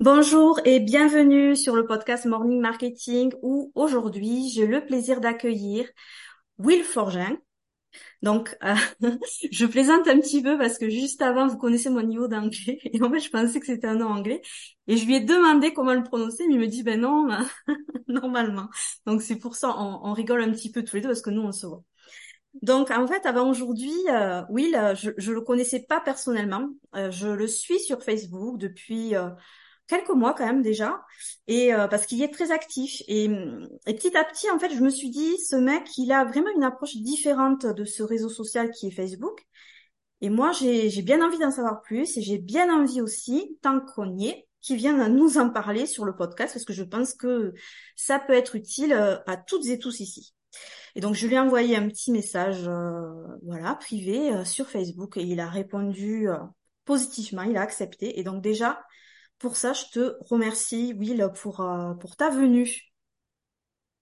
Bonjour et bienvenue sur le podcast Morning Marketing où aujourd'hui j'ai le plaisir d'accueillir Will Forgin. Donc, euh, je plaisante un petit peu parce que juste avant, vous connaissez mon niveau d'anglais et en fait, je pensais que c'était un nom anglais et je lui ai demandé comment le prononcer, mais il me dit ben non, normalement. Donc c'est pour ça on, rigole un petit peu tous les deux parce que nous on se voit. Donc en fait, avant aujourd'hui, euh, Will, euh, je, je le connaissais pas personnellement. je le suis sur Facebook depuis quelques mois quand même déjà, et euh, parce qu'il est très actif. Et, et, petit à petit, en fait, je me suis dit, ce mec, il a vraiment une approche différente de ce réseau social qui est Facebook. Et moi, j'ai bien envie d'en savoir plus, et j'ai bien envie aussi, tant qu'on y est, qu'il vienne nous en parler sur le podcast, parce que je pense que ça peut être utile euh, à toutes et tous ici. Et donc je lui ai envoyé un petit message, euh, voilà, privé sur Facebook, et il a répondu positivement, il a accepté. Et donc déjà, pour ça, je te remercie, Will, pour, euh, pour ta venue.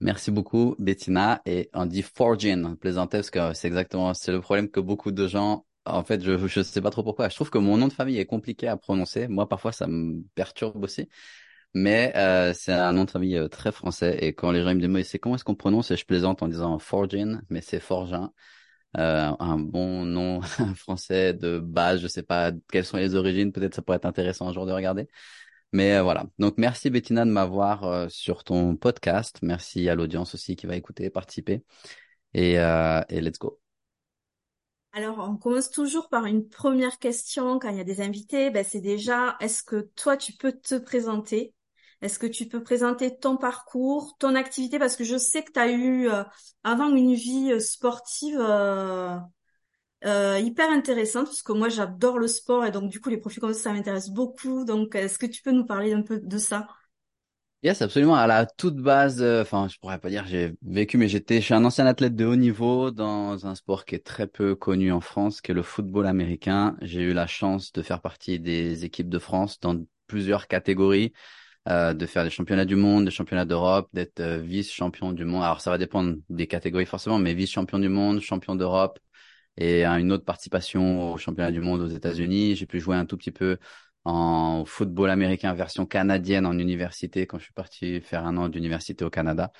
Merci beaucoup, Bettina. Et on dit Forgin, plaisantais, parce que c'est exactement, c'est le problème que beaucoup de gens, en fait, je ne sais pas trop pourquoi. Je trouve que mon nom de famille est compliqué à prononcer. Moi, parfois, ça me perturbe aussi. Mais euh, c'est un nom de famille euh, très français. Et quand les gens me disent, c'est comment est-ce qu'on prononce? Et je plaisante en disant Forgin, mais c'est Forgin. Euh, un bon nom français de base. Je sais pas quelles sont les origines. Peut-être ça pourrait être intéressant un jour de regarder. Mais euh, voilà. Donc merci Bettina de m'avoir euh, sur ton podcast. Merci à l'audience aussi qui va écouter, participer. Et, et let's go. Alors, on commence toujours par une première question quand il y a des invités. Ben, c'est déjà, est-ce que toi, tu peux te présenter? Est-ce que tu peux présenter ton parcours, ton activité? Parce que je sais que tu as eu euh, avant une vie euh, sportive euh, hyper intéressante, parce que moi j'adore le sport et donc du coup les profils comme ça, ça m'intéresse beaucoup. Donc est-ce que tu peux nous parler un peu de ça? Yes, absolument. À la toute base, enfin, je pourrais pas dire j'ai vécu, mais j'étais, chez un ancien athlète de haut niveau dans un sport qui est très peu connu en France, qui est le football américain. J'ai eu la chance de faire partie des équipes de France dans plusieurs catégories. Euh, de faire des championnats du monde, des championnats d'Europe, d'être euh, vice-champion du monde. Alors ça va dépendre des catégories forcément, mais vice-champion du monde, champion d'Europe et une autre participation au championnat du monde aux États-Unis. J'ai pu jouer un tout petit peu en football américain version canadienne en université quand je suis parti faire un an d'université au Canada.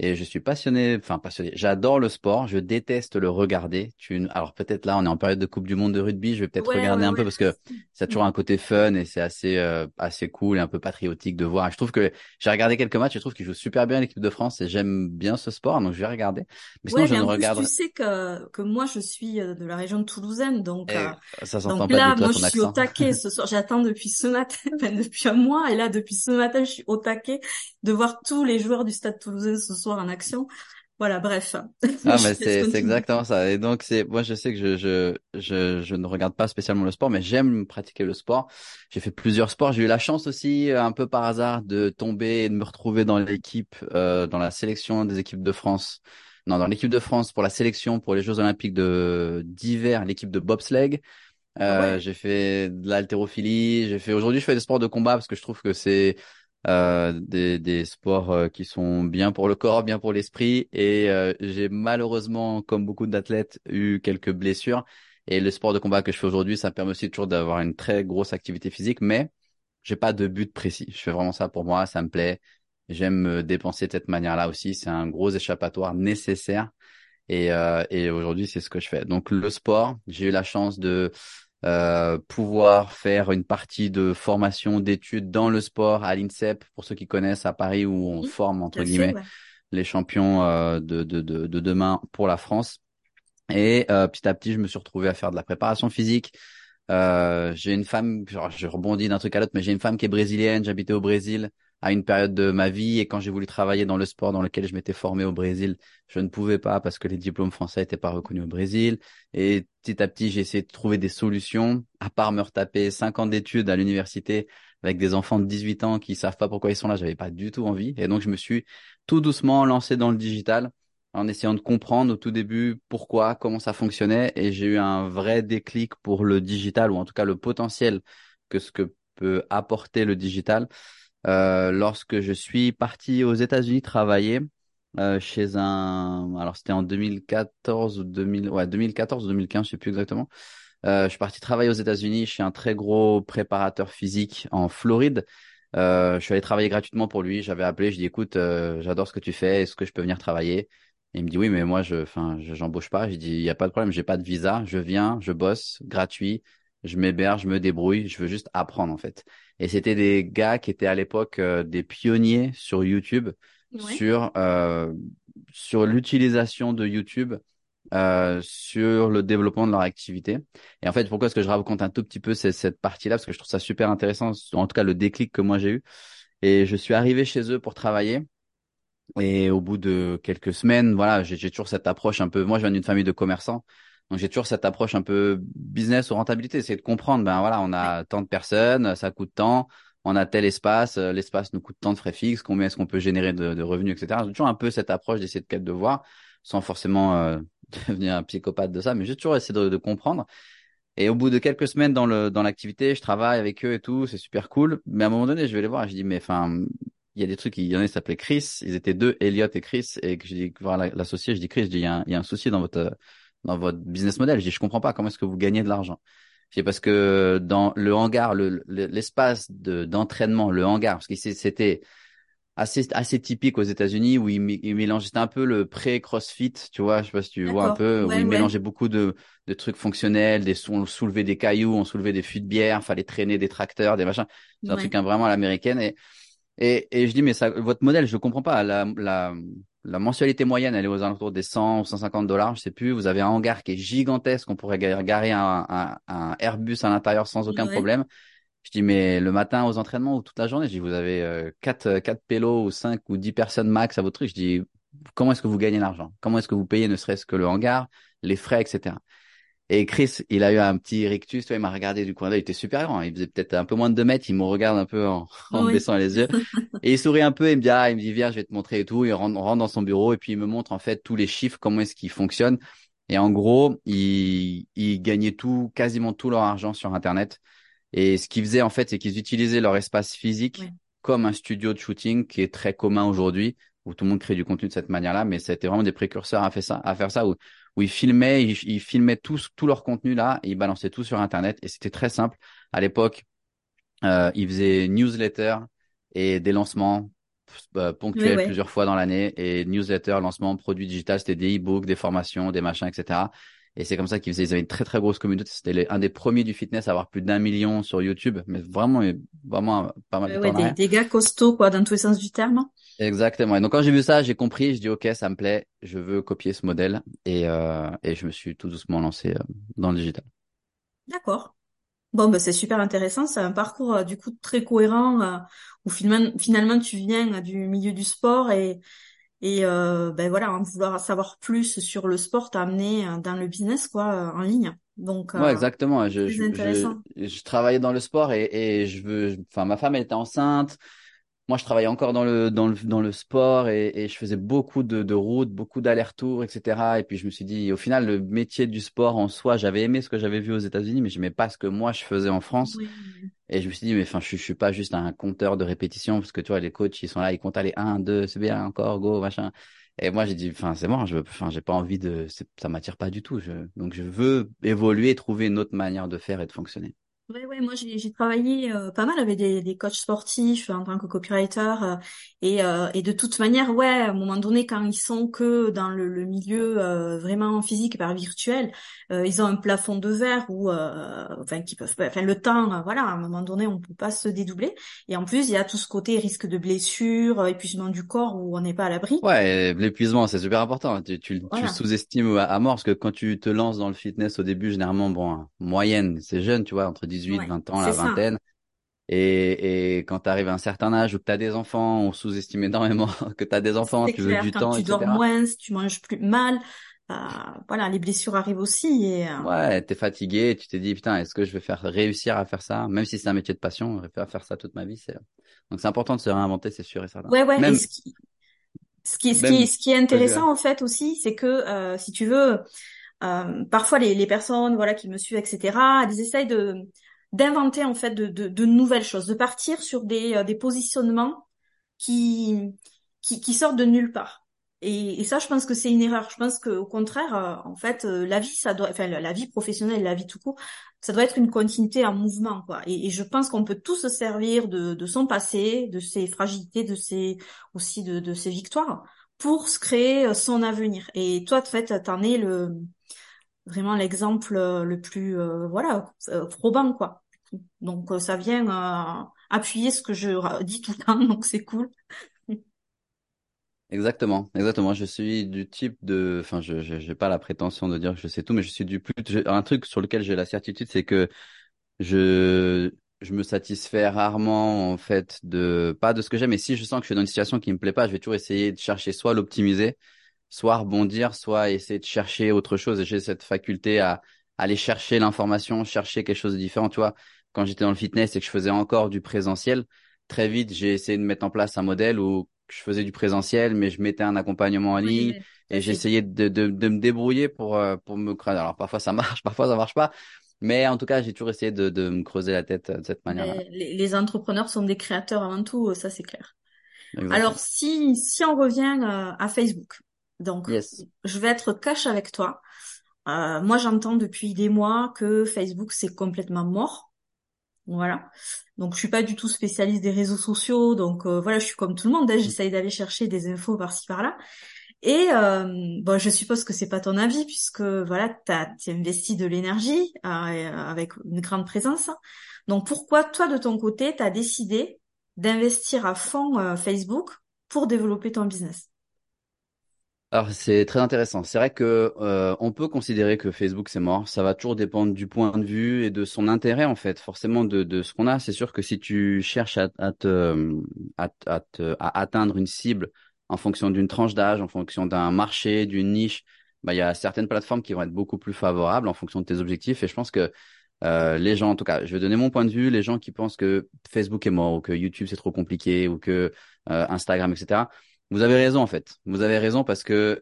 Et je suis passionné, enfin passionné. J'adore le sport, je déteste le regarder. Tu, alors peut-être là, on est en période de Coupe du Monde de rugby, je vais peut-être regarder un peu parce que ça a toujours un côté fun et c'est assez euh, assez cool et un peu patriotique de voir. je trouve que j'ai regardé quelques matchs, je trouve qu'ils jouent super bien l'équipe de France et j'aime bien ce sport, donc je vais regarder. Mais sinon, je ne regarde. Tu sais que que moi, je suis euh, de la région de Toulousaine, donc euh, ça s'entend pas là, du tout moi, je suis au taquet ce soir. J'attends depuis ce matin, depuis un mois, et là, depuis ce matin, je suis au taquet de voir tous les joueurs du Stade Toulousain ce soir en action. Voilà, bref. Ah, mais c'est exactement ça. Et donc, c'est, moi, je sais que je, je, je, je, ne regarde pas spécialement le sport, mais j'aime pratiquer le sport. J'ai fait plusieurs sports. J'ai eu la chance aussi, un peu par hasard, de tomber et de me retrouver dans l'équipe, euh, dans la sélection des équipes de France. Non, dans l'équipe de France pour la sélection pour les Jeux Olympiques de d'hiver, l'équipe de bobsleigh. Ah euh, J'ai fait de l'haltérophilie. J'ai fait aujourd'hui, je fais des sports de combat parce que je trouve que c'est euh, des, des, sports euh, qui sont bien pour le corps, bien pour l'esprit. Et euh, j'ai malheureusement, comme beaucoup d'athlètes, eu quelques blessures. Et le sport de combat que je fais aujourd'hui, ça me permet aussi toujours d'avoir une très grosse activité physique, mais j'ai pas de but précis. Je fais vraiment ça pour moi, ça me plaît. J'aime me dépenser de cette manière-là aussi. C'est un gros échappatoire nécessaire. Et, euh, et aujourd'hui, c'est ce que je fais. Donc le sport, j'ai eu la chance de euh, pouvoir faire une partie de formation d'études dans le sport à l'INSEP, pour ceux qui connaissent à Paris, où on forme, entre guillemets, les champions euh, de, de, de, de, demain pour la France. Et euh, petit à petit, je me suis retrouvé à faire de la préparation physique. Euh, j'ai une femme, je rebondis d'un truc à l'autre, mais j'ai une femme qui est brésilienne, j'habitais au Brésil à une période de ma vie et quand j'ai voulu travailler dans le sport dans lequel je m'étais formé au Brésil, je ne pouvais pas parce que les diplômes français n'étaient pas reconnus au Brésil. Et petit à petit, j'ai essayé de trouver des solutions, à part me retaper cinq ans d'études à l'université avec des enfants de 18 ans qui savent pas pourquoi ils sont là, j'avais pas du tout envie. Et donc, je me suis tout doucement lancé dans le digital en essayant de comprendre au tout début pourquoi, comment ça fonctionnait. Et j'ai eu un vrai déclic pour le digital ou en tout cas le potentiel que ce que peut apporter le digital. Euh, lorsque je suis parti aux États-Unis travailler euh, chez un, alors c'était en 2014 ou 2000, ouais 2014 ou 2015, je sais plus exactement. Euh, je suis parti travailler aux États-Unis chez un très gros préparateur physique en Floride. Euh, je suis allé travailler gratuitement pour lui. J'avais appelé, je dis écoute, euh, j'adore ce que tu fais, est-ce que je peux venir travailler? Il me dit oui, mais moi je, enfin, j'embauche pas. J'ai dit il y a pas de problème, j'ai pas de visa, je viens, je bosse gratuit, je m'héberge, je me débrouille, je veux juste apprendre en fait. Et c'était des gars qui étaient à l'époque euh, des pionniers sur YouTube, sur euh, sur l'utilisation de YouTube euh, sur le développement de leur activité. Et en fait, pourquoi est-ce que je raconte un tout petit peu cette, cette partie-là? Parce que je trouve ça super intéressant, en tout cas le déclic que moi j'ai eu. Et je suis arrivé chez eux pour travailler. Et au bout de quelques semaines, voilà, j'ai toujours cette approche un peu. Moi, je viens d'une famille de commerçants, donc j'ai toujours cette approche un peu business ou rentabilité, c'est de comprendre. Ben voilà, on a tant de personnes, ça coûte tant, on a tel espace, l'espace nous coûte tant de frais fixes, combien est-ce qu'on peut générer de, de revenus, etc. J'ai toujours un peu cette approche d'essayer de, de voir, sans forcément euh, devenir un psychopathe de ça, mais j'ai toujours essayé de, de, comprendre. Et au bout de quelques semaines dans le dans l'activité, je travaille avec eux et tout, c'est super cool. Mais à un moment donné, je vais les voir et je dis mais enfin, il y a des trucs, il y en a qui s'appelaient Chris, ils étaient deux, Elliot et Chris, et que je dis voir l'associé, je dis Chris, je dis il y, a un, il y a un souci dans votre dans votre business model. Je dis je comprends pas comment est-ce que vous gagnez de l'argent? Dis parce que dans le hangar, l'espace le, de d'entraînement, le hangar, parce que c'était assez assez typique aux États-Unis où il, il mélangeait c'était un peu le pré-CrossFit, tu vois, je sais pas si tu vois un peu où il mélangeait beaucoup de de trucs fonctionnels, des on soulevait des cailloux, on soulevait des fûts de bière, fallait traîner des tracteurs, des machins, c'est un truc hein, vraiment à l'américaine et, et et je dis mais ça votre modèle, je le comprends pas, la la la mensualité moyenne, elle est aux alentours des 100 ou 150 dollars, je sais plus. Vous avez un hangar qui est gigantesque, on pourrait garer un, un, un Airbus à l'intérieur sans aucun problème. Je dis, mais le matin aux entraînements ou toute la journée, je dis, vous avez euh, quatre, quatre pélos ou cinq ou dix personnes max à votre truc. Je dis, comment est-ce que vous gagnez l'argent? Comment est-ce que vous payez ne serait-ce que le hangar, les frais, etc. Et Chris, il a eu un petit rictus, il m'a regardé du coin d'œil, il était super grand, il faisait peut-être un peu moins de deux mètres, il me regarde un peu en, en baissant les yeux, et il sourit un peu, il me dit, ah, il me dit, viens, je vais te montrer et tout, il rentre, on rentre dans son bureau, et puis il me montre en fait tous les chiffres, comment est-ce qu'ils fonctionnent, et en gros, il, il gagnait tout, quasiment tout leur argent sur Internet, et ce qu'ils faisaient en fait, c'est qu'ils utilisaient leur espace physique comme un studio de shooting qui est très commun aujourd'hui, où tout le monde crée du contenu de cette manière-là, mais c'était vraiment des précurseurs à faire ça, à faire ça où, où ils filmaient, ils, filmaient tout, tout leur contenu là, et ils balançaient tout sur Internet, et c'était très simple. À l'époque, euh, ils faisaient newsletter et des lancements euh, ponctuels plusieurs fois dans l'année, et newsletter, lancement, produits digital, c'était des e-books, des formations, des machins, etc. Et c'est comme ça qu'ils faisaient, ils avaient une très très grosse communauté. C'était un des premiers du fitness à avoir plus d'un million sur YouTube, mais vraiment, vraiment pas mal de ouais, des, des, gars costauds quoi, dans tous les sens du terme. Exactement. Et donc quand j'ai vu ça, j'ai compris, je dis ok, ça me plaît, je veux copier ce modèle, et euh, et je me suis tout doucement lancé euh, dans le digital. D'accord. Bon, bah, c'est super intéressant. C'est un parcours euh, du coup très cohérent euh, où finalement, finalement tu viens du milieu du sport et et euh, ben voilà, en vouloir savoir plus sur le sport t'a amené euh, dans le business quoi, euh, en ligne. Donc, ouais, exactement. Je, je, je, je, travaillais dans le sport et, et je veux, enfin, ma femme elle était enceinte. Moi, je travaillais encore dans le dans le dans le sport et, et je faisais beaucoup de, de routes, beaucoup d'allers-retours, etc. Et puis je me suis dit, au final, le métier du sport en soi, j'avais aimé ce que j'avais vu aux États-Unis, mais je n'aimais pas ce que moi je faisais en France. Et je me suis dit, mais enfin, je, je suis pas juste un compteur de répétition parce que tu vois, les coachs, ils sont là, ils comptent aller 1, 2, c'est bien, encore, go, machin. Et moi, j'ai dit, enfin, c'est bon, je, enfin, j'ai pas envie de, ça m'attire pas du tout. Je, donc, je veux évoluer, trouver une autre manière de faire et de fonctionner. Ouais, ouais, moi j'ai travaillé euh, pas mal avec des, des coachs sportifs en tant que copywriter euh, et, euh, et de toute manière, ouais, à un moment donné, quand ils sont que dans le, le milieu vraiment physique par virtuel, ils ont un plafond de verre ou enfin qui peuvent, enfin le temps, voilà, à un moment donné, on peut pas se dédoubler. Et en plus, il y a tout ce côté risque de blessure, épuisement du corps où on n'est pas à l'abri. Ouais, l'épuisement, c'est super important. Tu, tu, tu sous-estimes à, mort parce que quand tu te lances dans le fitness au début, généralement, bon, moyenne, c'est jeune, tu vois, entre 18, 20 ans, la vingtaine. Et, et quand tu arrives à un certain âge où tu as des enfants, on sous-estime énormément que tu as des enfants, tu veux du quand temps, tu dors moins, tu manges plus mal, euh, voilà, les blessures arrivent aussi. Et, euh... Ouais, t'es fatigué, tu t'es dit putain, est-ce que je vais faire réussir à faire ça, même si c'est un métier de passion, je vais faire ça toute ma vie. C'est donc c'est important de se réinventer, c'est sûr et certain. Ouais, ouais. Même... ce qui, ce qui, ce qui, ce qui est intéressant en fait aussi, c'est que euh, si tu veux, euh, parfois les, les personnes, voilà, qui me suivent, etc., elles essayent de d'inventer en fait de, de, de, nouvelles choses, de partir sur des, euh, des positionnements qui, qui, qui sortent de nulle part. Et, et, ça, je pense que c'est une erreur. Je pense qu'au contraire, euh, en fait, euh, la vie, ça doit, enfin, la, vie professionnelle, la vie tout court, ça doit être une continuité en mouvement, quoi. Et, et je pense qu'on peut tous se servir de, de, son passé, de ses fragilités, de ses aussi de, de ses victoires, pour se créer euh, son avenir. Et toi, en fait, t'en es le vraiment l'exemple le plus, voilà, probant, quoi. Donc, ça vient appuyer ce que je dis tout le temps, donc c'est cool. Exactement, exactement. Je suis du type de, enfin, je n'ai pas la prétention de dire que je sais tout, mais je suis du plus. Un truc sur lequel j'ai la certitude, c'est que je je me satisfais rarement en fait de pas de ce que j'aime. Mais si je sens que je suis dans une situation qui me plaît pas, je vais toujours essayer de chercher soit l'optimiser, soit rebondir, soit essayer de chercher autre chose. Et j'ai cette faculté à aller chercher l'information, chercher quelque chose de différent. Tu vois, quand j'étais dans le fitness et que je faisais encore du présentiel, très vite j'ai essayé de mettre en place un modèle où je faisais du présentiel, mais je mettais un accompagnement en ligne et j'essayais de, de, de, me débrouiller pour, euh, pour me creuser. Alors parfois ça marche, parfois ça marche pas. Mais en tout cas, j'ai toujours essayé de, de me creuser la tête de cette manière-là. Les, les, entrepreneurs sont des créateurs avant tout, ça c'est clair. Alors si, si on revient euh, à Facebook, donc je vais être cash avec toi. Euh, moi j'entends depuis des mois que Facebook c'est complètement mort. Voilà. Donc je suis pas du tout spécialiste des réseaux sociaux, donc euh, voilà, je suis comme tout le monde, hein, j'essaye d'aller chercher des infos par-ci par-là. Et euh, bon, je suppose que c'est pas ton avis puisque voilà, tu as investi de l'énergie euh, avec une grande présence. Donc pourquoi toi de ton côté, tu as décidé d'investir à fond Facebook pour développer ton business? Alors c'est très intéressant. C'est vrai que euh, on peut considérer que Facebook c'est mort. Ça va toujours dépendre du point de vue et de son intérêt en fait, forcément de, de ce qu'on a. C'est sûr que si tu cherches à, à te, à, te, à atteindre une cible en fonction d'une tranche d'âge, en fonction d'un marché, d'une niche, bah il y a certaines plateformes qui vont être beaucoup plus favorables en fonction de tes objectifs. Et je pense que euh, les gens, en tout cas, je vais donner mon point de vue. Les gens qui pensent que Facebook est mort ou que YouTube c'est trop compliqué ou que euh, Instagram, etc vous avez raison en fait. Vous avez raison parce que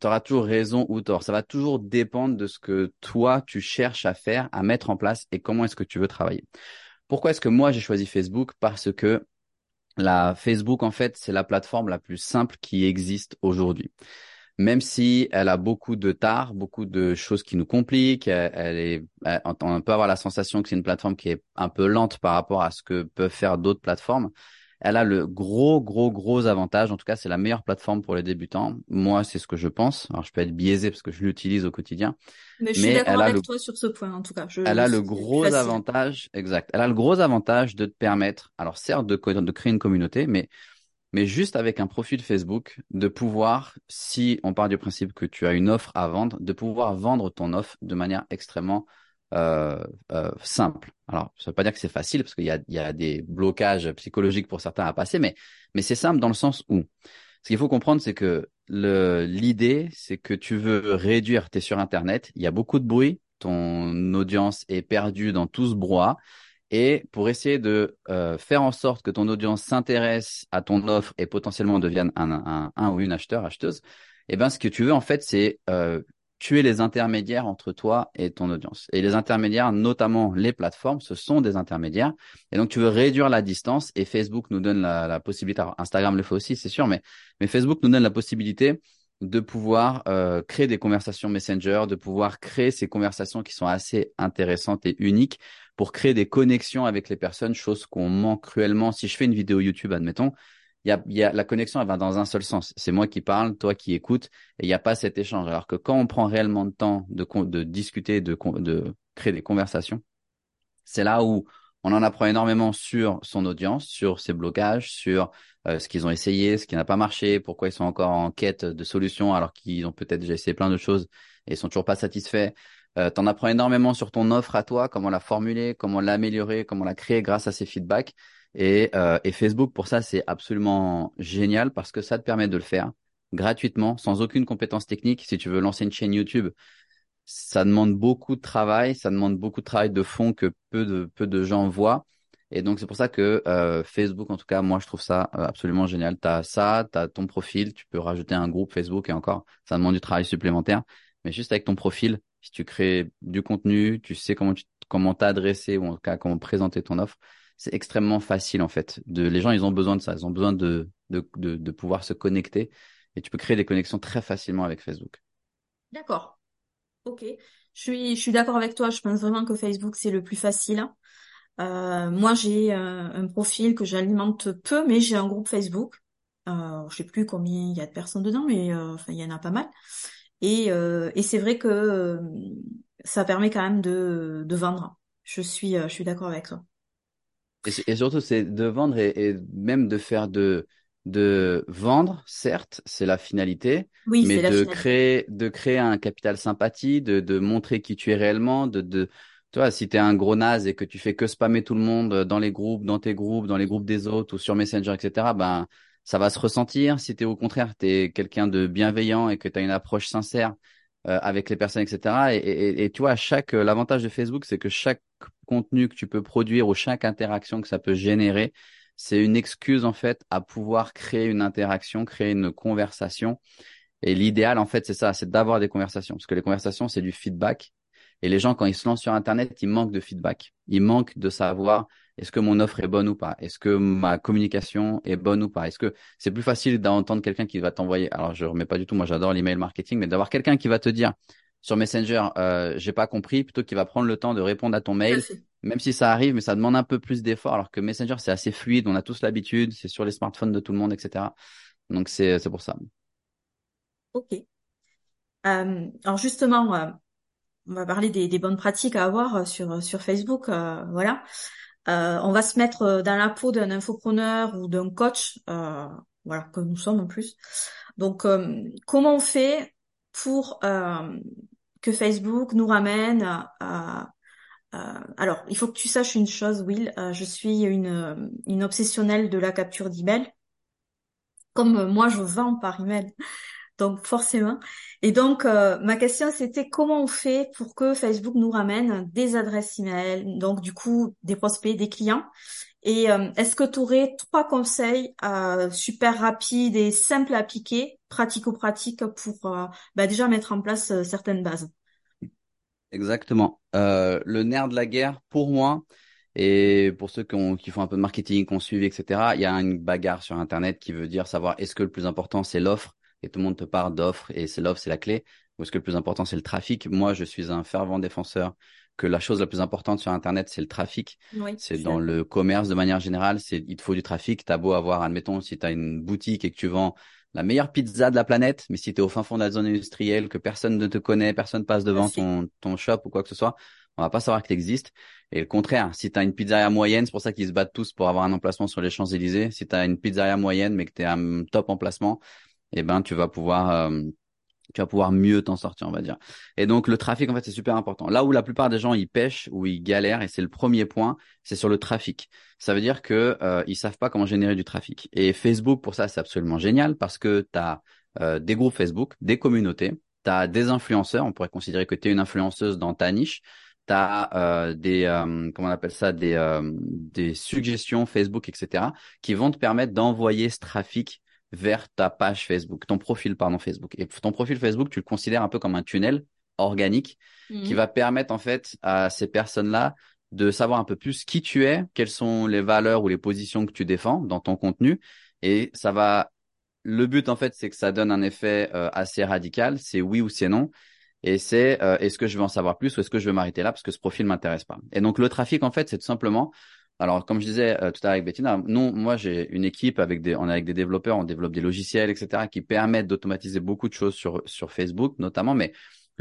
tu auras toujours raison ou tort. Ça va toujours dépendre de ce que toi tu cherches à faire, à mettre en place et comment est-ce que tu veux travailler. Pourquoi est-ce que moi j'ai choisi Facebook? Parce que la Facebook en fait c'est la plateforme la plus simple qui existe aujourd'hui. Même si elle a beaucoup de tard, beaucoup de choses qui nous compliquent, elle, est, on peut avoir la sensation que c'est une plateforme qui est un peu lente par rapport à ce que peuvent faire d'autres plateformes elle a le gros, gros, gros avantage. En tout cas, c'est la meilleure plateforme pour les débutants. Moi, c'est ce que je pense. Alors, je peux être biaisé parce que je l'utilise au quotidien. Mais je suis d'accord avec toi sur ce point, en tout cas. elle a le gros avantage, exact. Elle a le gros avantage de te permettre, alors certes, de, de créer une communauté, mais mais juste avec un profil Facebook, de pouvoir, si on part du principe que tu as une offre à vendre, de pouvoir vendre ton offre de manière extrêmement euh, euh, simple. Alors, ça veut pas dire que c'est facile parce qu'il y y a des blocages psychologiques pour certains à passer, mais, mais c'est simple dans le sens où ce qu'il faut comprendre, c'est que l'idée, c'est que tu veux réduire, tu es sur Internet, il y a beaucoup de bruit, ton audience est perdue dans tout ce brouhaha. Et pour essayer de euh, faire en sorte que ton audience s'intéresse à ton offre et potentiellement devienne un, un, un ou une acheteur, acheteuse, eh ben, ce que tu veux, en fait, c'est euh, tuer les intermédiaires entre toi et ton audience. Et les intermédiaires, notamment les plateformes, ce sont des intermédiaires. Et donc, tu veux réduire la distance et Facebook nous donne la, possibilité, alors Instagram le fait aussi, c'est sûr, mais, Facebook nous donne la possibilité de pouvoir euh, créer des conversations Messenger, de pouvoir créer ces conversations qui sont assez intéressantes et uniques pour créer des connexions avec les personnes, chose qu'on manque cruellement. Si je fais une vidéo YouTube, admettons, y a, y a, la connexion, elle va dans un seul sens. C'est moi qui parle, toi qui écoutes, et il n'y a pas cet échange. Alors que quand on prend réellement le temps de, de discuter, de, de créer des conversations, c'est là où on en apprend énormément sur son audience, sur ses blocages, sur euh, ce qu'ils ont essayé, ce qui n'a pas marché, pourquoi ils sont encore en quête de solutions alors qu'ils ont peut-être déjà essayé plein de choses et sont toujours pas satisfaits. Euh, tu en apprends énormément sur ton offre à toi, comment la formuler, comment l'améliorer, comment la créer grâce à ces feedbacks. Et, euh, et Facebook, pour ça, c'est absolument génial parce que ça te permet de le faire gratuitement, sans aucune compétence technique. Si tu veux lancer une chaîne YouTube, ça demande beaucoup de travail, ça demande beaucoup de travail de fond que peu de, peu de gens voient. Et donc, c'est pour ça que euh, Facebook, en tout cas, moi, je trouve ça euh, absolument génial. Tu as ça, tu as ton profil, tu peux rajouter un groupe Facebook et encore, ça demande du travail supplémentaire. Mais juste avec ton profil, si tu crées du contenu, tu sais comment tu, comment t'adresser ou en tout cas comment présenter ton offre, c'est extrêmement facile en fait. De, les gens, ils ont besoin de ça. Ils ont besoin de, de, de, de pouvoir se connecter. et tu peux créer des connexions très facilement avec Facebook. D'accord. Ok. Je suis, je suis d'accord avec toi. Je pense vraiment que Facebook, c'est le plus facile. Euh, moi, j'ai euh, un profil que j'alimente peu, mais j'ai un groupe Facebook. Euh, je sais plus combien il y a de personnes dedans, mais euh, enfin, il y en a pas mal. Et, et c'est vrai que ça permet quand même de, de vendre. Je suis, je suis d'accord avec toi. Et, surtout, c'est de vendre et, et, même de faire de de vendre, certes, c'est la finalité, oui, mais de créer de créer un capital sympathie, de de montrer qui tu es réellement, de de toi, si tu es un gros naze et que tu fais que spammer tout le monde dans les groupes, dans tes groupes, dans les groupes des autres ou sur Messenger, etc., ben, ça va se ressentir. Si tu es au contraire, tu es quelqu'un de bienveillant et que tu as une approche sincère euh, avec les personnes, etc. Et, et, et tu vois, chaque, euh, l'avantage de Facebook, c'est que chaque contenu que tu peux produire ou chaque interaction que ça peut générer, c'est une excuse, en fait, à pouvoir créer une interaction, créer une conversation. Et l'idéal, en fait, c'est ça, c'est d'avoir des conversations. Parce que les conversations, c'est du feedback. Et les gens, quand ils se lancent sur Internet, ils manquent de feedback. Ils manquent de savoir est-ce que mon offre est bonne ou pas? Est-ce que ma communication est bonne ou pas? Est-ce que c'est plus facile d'entendre quelqu'un qui va t'envoyer? Alors, je remets pas du tout. Moi, j'adore l'email marketing, mais d'avoir quelqu'un qui va te dire sur Messenger, euh, j'ai pas compris, plutôt qu'il va prendre le temps de répondre à ton mail, même si ça arrive, mais ça demande un peu plus d'effort. Alors que Messenger, c'est assez fluide, on a tous l'habitude, c'est sur les smartphones de tout le monde, etc. Donc c'est c'est pour ça. Ok. Euh, alors justement, euh, on va parler des, bonnes pratiques à avoir euh, sur euh, sur Facebook, euh, voilà. on va se mettre dans la peau d'un infopreneur ou d'un coach, voilà, que nous sommes en plus. Donc, comment on fait pour que Facebook nous ramène à, alors, il faut que tu saches une chose, Will. je suis une, une obsessionnelle de la capture d'email. Comme moi, je vends par email donc forcément. Et donc euh, ma question c'était comment on fait pour que Facebook nous ramène des adresses email, donc du coup des prospects, des clients. Et euh, est-ce que tu aurais trois conseils euh, super rapides et simples à appliquer, pratico-pratiques pour bah, déjà mettre en place certaines bases? Exactement. le nerf de la guerre pour moi. Et pour ceux qui, qui font un peu de marketing, qui ont suivi, etc., il y a une bagarre sur Internet qui veut dire savoir est-ce que le plus important c'est l'offre et tout le monde te parle d'offres et c'est l'offre, c'est la clé, ou est-ce que le plus important, c'est le trafic Moi, je suis un fervent défenseur que la chose la plus importante sur Internet, c'est le trafic. c'est dans le commerce de manière générale, c'est il te faut du trafic. T'as beau avoir, admettons, si tu as une boutique et que tu vends la meilleure pizza de la planète, mais si tu es au fin fond de la zone industrielle, que personne ne te connaît, personne passe devant ton, ton shop ou quoi que ce soit, on va pas savoir que tu existes. Et le contraire, si tu as une pizzeria moyenne, c'est pour ça qu'ils se battent tous pour avoir un emplacement sur les Champs-Élysées. Si tu as une pizzeria moyenne, mais que tu es un top emplacement, eh ben tu vas pouvoir euh, tu vas pouvoir mieux t'en sortir, on va dire. Et donc le trafic, en fait, c'est super important. Là où la plupart des gens ils pêchent ou ils galèrent, et c'est le premier point, c'est sur le trafic. Ça veut dire que euh, ils savent pas comment générer du trafic. Et Facebook, pour ça, c'est absolument génial parce que tu as euh, des groupes Facebook, des communautés, tu as des influenceurs. On pourrait considérer que tu es une influenceuse dans ta niche. Tu euh, des comment on appelle ça des des suggestions Facebook, etc. qui vont te permettre d'envoyer ce trafic vers ta page Facebook, ton profil pardon Facebook. Et ton profil Facebook, tu le considères un peu comme un tunnel organique qui mhm. va permettre en fait à ces personnes-là de savoir un peu plus qui tu es, quelles sont les valeurs ou les positions que tu défends dans ton contenu et ça va le but en fait c'est que ça donne un effet euh, assez radical, c'est oui ou c'est non et c'est euh, est-ce que je veux en savoir plus ou est-ce que je veux m'arrêter là parce que ce profil m'intéresse pas. Et donc le trafic en fait c'est tout simplement alors, comme je disais euh, tout à l'heure avec Bettina, non, moi j'ai une équipe avec des, on est avec des développeurs, on développe des logiciels, etc., qui permettent d'automatiser beaucoup de choses sur sur Facebook notamment. Mais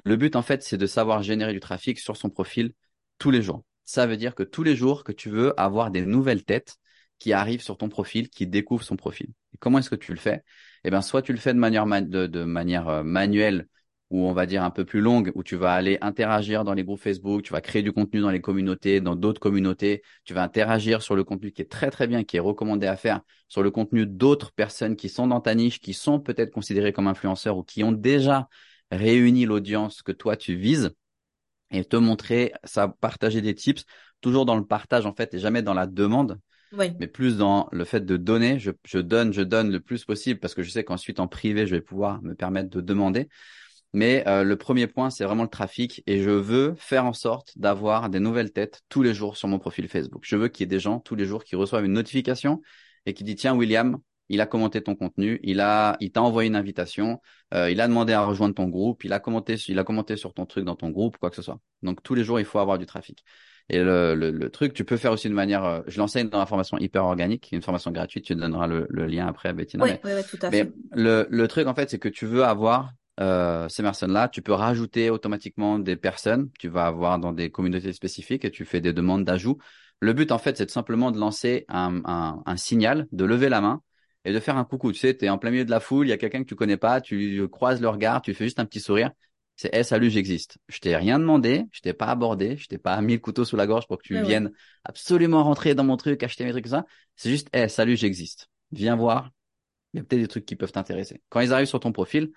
le but en fait, c'est de savoir générer du trafic sur son profil tous les jours. Ça veut dire que tous les jours que tu veux avoir des nouvelles têtes qui arrivent sur ton profil, qui découvrent son profil. Comment est-ce que tu le fais? Eh bien, soit tu le fais de manière de manière euh, manuelle ou on va dire un peu plus longue, où tu vas aller interagir dans les groupes Facebook, tu vas créer du contenu dans les communautés, dans d'autres communautés, tu vas interagir sur le contenu qui est très très bien, qui est recommandé à faire, sur le contenu d'autres personnes qui sont dans ta niche, qui sont peut-être considérées comme influenceurs ou qui ont déjà réuni l'audience que toi tu vises et te montrer ça, partager des tips, toujours dans le partage en fait et jamais dans la demande. mais plus dans le fait de donner. Je, je donne, je donne le plus possible parce que je sais qu'ensuite en privé, je vais pouvoir me permettre de demander. Mais euh, le premier point, c'est vraiment le trafic et je veux faire en sorte d'avoir des nouvelles têtes tous les jours sur mon profil Facebook. Je veux qu'il y ait des gens tous les jours qui reçoivent une notification et qui disent tiens William, il a commenté ton contenu, il a, il t'a envoyé une invitation, euh, il a demandé à rejoindre ton groupe, il a commenté, il a commenté sur ton truc dans ton groupe, quoi que ce soit. Donc tous les jours, il faut avoir du trafic. Et le, le, le truc, tu peux faire aussi de manière, euh, je l'enseigne dans la formation hyper organique, une formation gratuite, tu te donneras le, le lien après à Bettina. Oui, oui, tout à fait. Mais le, le truc en fait, c'est que tu veux avoir euh, ces personnes-là, tu peux rajouter automatiquement des personnes, tu vas avoir dans des communautés spécifiques et tu fais des demandes d'ajout. Le but en fait, c'est simplement de lancer un, un, un signal, de lever la main et de faire un coucou. Tu sais, tu es en plein milieu de la foule, il y a quelqu'un que tu connais pas, tu croises le regard, tu fais juste un petit sourire. C'est hey, salut, j'existe. Je t'ai rien demandé, je t'ai pas abordé, je t'ai pas mis le couteau sous la gorge pour que tu viennes absolument rentrer dans mon truc, acheter mes trucs, ça. C'est juste hey, salut, j'existe. Viens voir. Il y a peut-être des trucs qui peuvent t'intéresser. Quand ils arrivent sur ton profil,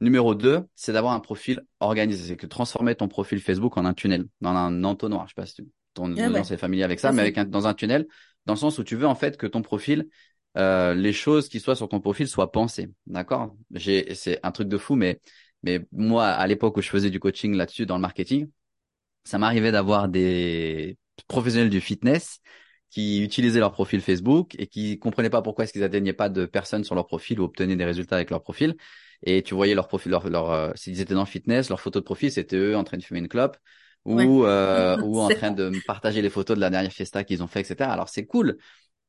numéro 2, c'est d'avoir un profil organisé. C'est que transformer ton profil Facebook en un tunnel, dans un entonnoir. Je sais pas si ton ah audience est familier avec ça, mais avec un, dans un tunnel, dans le sens où tu veux en fait que ton profil euh, les choses qui soient sur ton profil soient pensées. D'accord? J'ai, c'est un truc de fou, mais mais moi, à l'époque où je faisais du coaching là-dessus dans le marketing, ça m'arrivait d'avoir des professionnels du fitness qui utilisaient leur profil Facebook et qui comprenaient pas pourquoi est-ce qu'ils atteignaient pas de personnes sur leur profil ou obtenaient des résultats avec leur profil. Et tu voyais leur profil, leur, leur euh, s'ils étaient dans le fitness, leur photo de profil, c'était eux en train de fumer une clope ou euh, ou en train de partager les photos de la dernière fiesta qu'ils ont fait, etc. Alors c'est cool,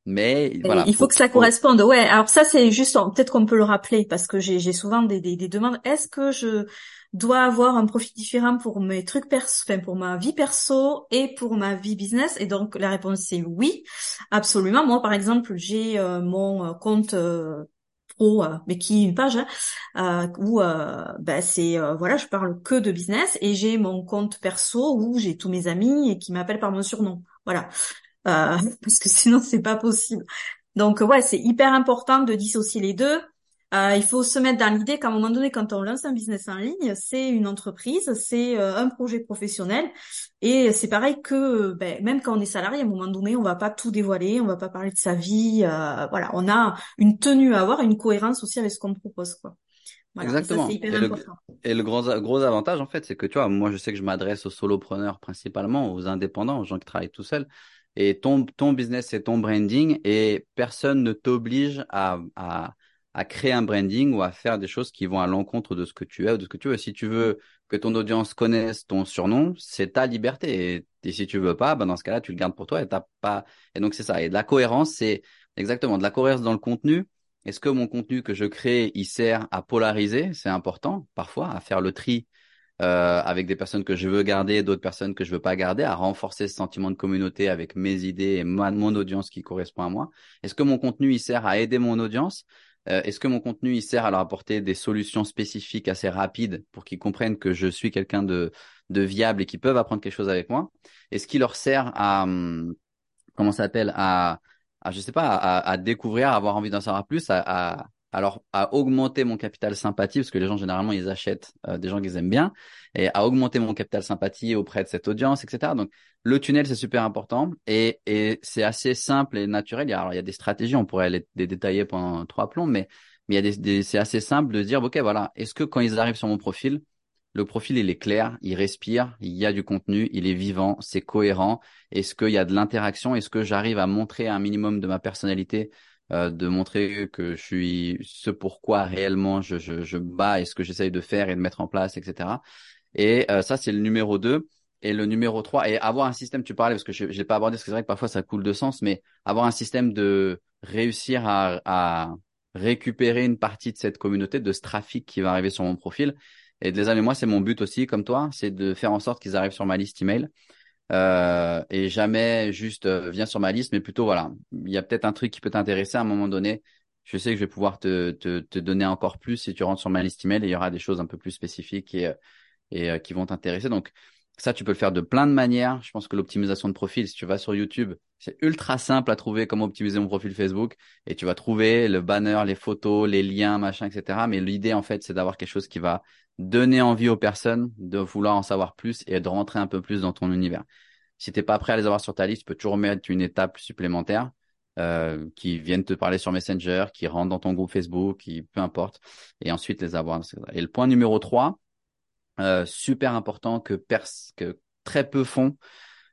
mais voilà. Il faut, que ça corresponde. Ouais. Alors ça, c'est juste, peut-être qu'on peut le rappeler parce que j'ai souvent des, des, des demandes. Est-ce que je dois avoir un profil différent pour mes trucs perso, enfin pour ma vie perso et pour ma vie business? Et donc la réponse c'est oui, absolument. Moi, par exemple, j'ai euh, mon euh, compte euh, pro, mais qui est une page hein, où ben c'est voilà, je parle que de business et j'ai mon compte perso où j'ai tous mes amis et qui m'appellent par mon surnom. Voilà. Euh, parce que sinon c'est pas possible. Donc ouais, c'est hyper important de dissocier les deux. Euh, il faut se mettre dans l'idée qu'à un moment donné, quand on lance un business en ligne, c'est une entreprise, c'est euh, un projet professionnel, et c'est pareil que ben, même quand on est salarié, à un moment donné, on va pas tout dévoiler, on va pas parler de sa vie, euh, voilà, on a une tenue à avoir, une cohérence aussi avec ce qu'on propose, quoi. Exactement. et, le, et, le, gros, gros avantage, en fait, c'est que tu vois, moi, je sais que je m'adresse aux solopreneurs principalement, aux indépendants, aux gens qui travaillent tout seuls et ton, ton business, c'est ton branding et personne ne t'oblige à, à, à créer un branding ou à faire des choses qui vont à l'encontre de ce que tu es ou de ce que tu veux. Si tu veux que ton audience connaisse ton surnom, c'est ta liberté. Et, si tu veux pas, ben dans ce cas-là, tu le gardes pour toi et t'as pas. Et donc c'est ça. Et de la cohérence, c'est exactement de la cohérence dans le contenu. Est-ce que mon contenu que je crée, il sert à polariser? C'est important parfois à faire le tri euh, avec des personnes que je veux garder, d'autres personnes que je veux pas garder, à renforcer ce sentiment de communauté avec mes idées et mon audience qui correspond à moi. Est-ce que mon contenu il sert à aider mon audience? Euh, Est-ce que mon contenu il sert à leur apporter des solutions spécifiques assez rapides pour qu'ils comprennent que je suis quelqu'un de, de viable et qu'ils peuvent apprendre quelque chose avec moi? Est-ce qu'il leur sert à hum, comment s'appelle à, à je sais pas à, découvrir, à avoir envie d'en savoir plus, à alors à augmenter mon capital sympathie, parce que les gens généralement ils achètent euh, des gens qu'ils aiment bien, et à augmenter mon capital sympathie auprès de cette audience, etc. Donc le tunnel c'est super important et, et c'est assez simple et naturel. Alors il y a des stratégies, on pourrait les, détailler pendant trois plombs, mais mais il y a des, c'est assez simple de dire ok voilà, est-ce que quand ils arrivent sur mon profil, le profil il est clair, il respire, il y a du contenu, il est vivant, c'est cohérent. Est-ce qu'il y a de l'interaction Est-ce que j'arrive à montrer un minimum de ma personnalité euh, de montrer que je suis ce pourquoi réellement je, je, je bats et ce que j'essaye de faire et de mettre en place, etc. Et euh, ça, c'est le numéro 2. Et le numéro 3, et avoir un système, tu parlais, parce que je ne l'ai pas abordé, parce que c'est vrai que parfois ça coule de sens, mais avoir un système de réussir à, à récupérer une partie de cette communauté, de ce trafic qui va arriver sur mon profil. Et de les amener, moi, c'est mon but aussi, comme toi, c'est de faire en sorte qu'ils arrivent sur ma liste email euh, et jamais juste euh, viens sur ma liste, mais plutôt voilà, il y a peut-être un truc qui peut t'intéresser à un moment donné. Je sais que je vais pouvoir te, te, donner encore plus si tu rentres sur ma liste email et il y aura des choses un peu plus spécifiques et, et euh, qui vont t'intéresser. Donc ça, tu peux le faire de plein de manières. Je pense que l'optimisation de profil, si tu vas sur YouTube, c'est ultra simple à trouver comment optimiser mon profil Facebook et tu vas trouver le banner, les photos, les liens, machin, etc. Mais l'idée, en fait, c'est d'avoir quelque chose qui va donner envie aux personnes de vouloir en savoir plus et de rentrer un peu plus dans ton univers. Si t'es pas prêt à les avoir sur ta liste, tu peux toujours mettre une étape supplémentaire euh, qui viennent te parler sur Messenger, qui rentrent dans ton groupe Facebook, qui peu importe, et ensuite les avoir. Et le point numéro 3, euh, super important que, que très peu font,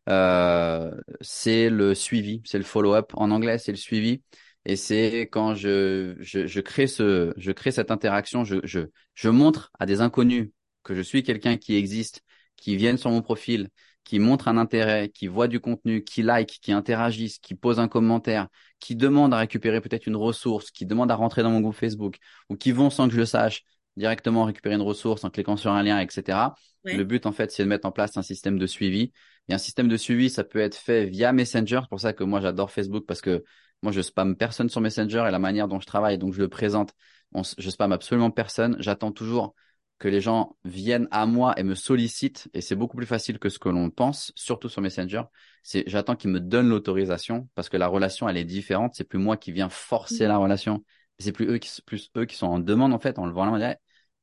euh, c'est le suivi, c'est le follow-up. En anglais, c'est le suivi. Et c'est quand je, je, je, crée ce, je crée cette interaction, je, je, je montre à des inconnus que je suis quelqu'un qui existe, qui viennent sur mon profil, qui montrent un intérêt, qui voient du contenu, qui like, qui interagissent, qui posent un commentaire, qui demandent à récupérer peut-être une ressource, qui demandent à rentrer dans mon groupe Facebook, ou qui vont sans que je le sache directement récupérer une ressource en cliquant sur un lien, etc. Le but, en fait, c'est de mettre en place un système de suivi. Et un système de suivi, ça peut être fait via Messenger. C'est pour ça que moi, j'adore Facebook parce que moi, je spam personne sur Messenger et la manière dont je travaille, donc je le présente, je spam absolument personne. J'attends toujours que les gens viennent à moi et me sollicitent, et c'est beaucoup plus facile que ce que l'on pense, surtout sur Messenger. C'est j'attends qu'ils me donnent l'autorisation parce que la relation elle est différente. C'est plus moi qui viens forcer la relation, c'est plus eux qui plus eux qui sont en demande en fait en le voyant. Tu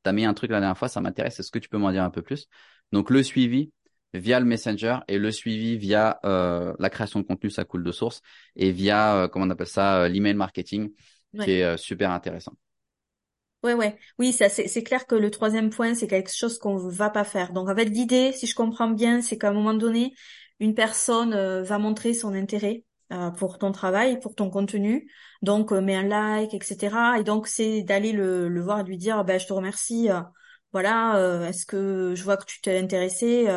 T'as mis un truc la dernière fois, ça m'intéresse. Est-ce que tu peux m'en dire un peu plus? Donc le suivi via le Messenger et le suivi via euh, la création de contenu, ça coule de source, et via euh, comment on appelle ça, euh, l'email marketing, qui est super intéressant. Ouais, ouais. Oui, ça, c'est, c'est clair que le troisième point, c'est quelque chose qu'on va pas faire. Donc, en fait, l'idée, si je comprends bien, c'est qu'à un moment donné, une personne euh, va montrer son intérêt euh, pour ton travail, pour ton contenu. Donc, euh, met un like, etc. Et donc, c'est d'aller le, le voir et lui dire, ben, je te remercie. voilà, est-ce que je vois que tu t'es intéressé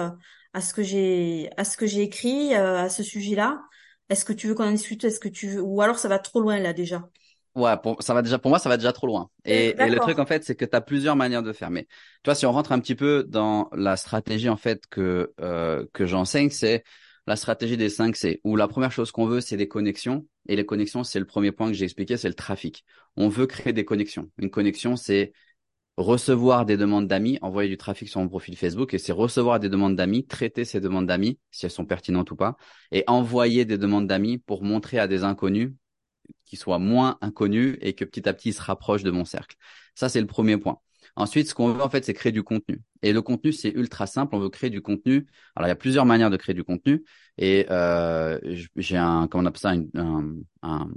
à ce que j'ai, à ce que j'ai écrit à ce sujet-là. Est-ce que tu veux qu'on en discute? Est-ce que tu veux... ou alors ça va trop loin là déjà Ouais, pour, ça va déjà, pour moi, ça va déjà trop loin. Et, et le truc, en fait, c'est que tu as plusieurs manières de faire. Mais tu vois, si on rentre un petit peu dans la stratégie, en fait, que, euh, que j'enseigne, c'est la stratégie des 5 C, où la première chose qu'on veut, c'est des connexions. Et les connexions, c'est le premier point que j'ai expliqué, c'est le trafic. On veut créer des connexions. Une connexion, c'est recevoir des demandes d'amis, envoyer du trafic sur mon profil Facebook, et c'est recevoir des demandes d'amis, traiter ces demandes d'amis, si elles sont pertinentes ou pas, et envoyer des demandes d'amis pour montrer à des inconnus qui soit moins inconnu et que petit à petit il se rapproche de mon cercle. Ça, c'est le premier point. Ensuite, ce qu'on veut en fait, c'est créer du contenu. Et le contenu, c'est ultra simple. On veut créer du contenu. Alors, il y a plusieurs manières de créer du contenu. Et euh, j'ai un, comment on appelle ça, une, un,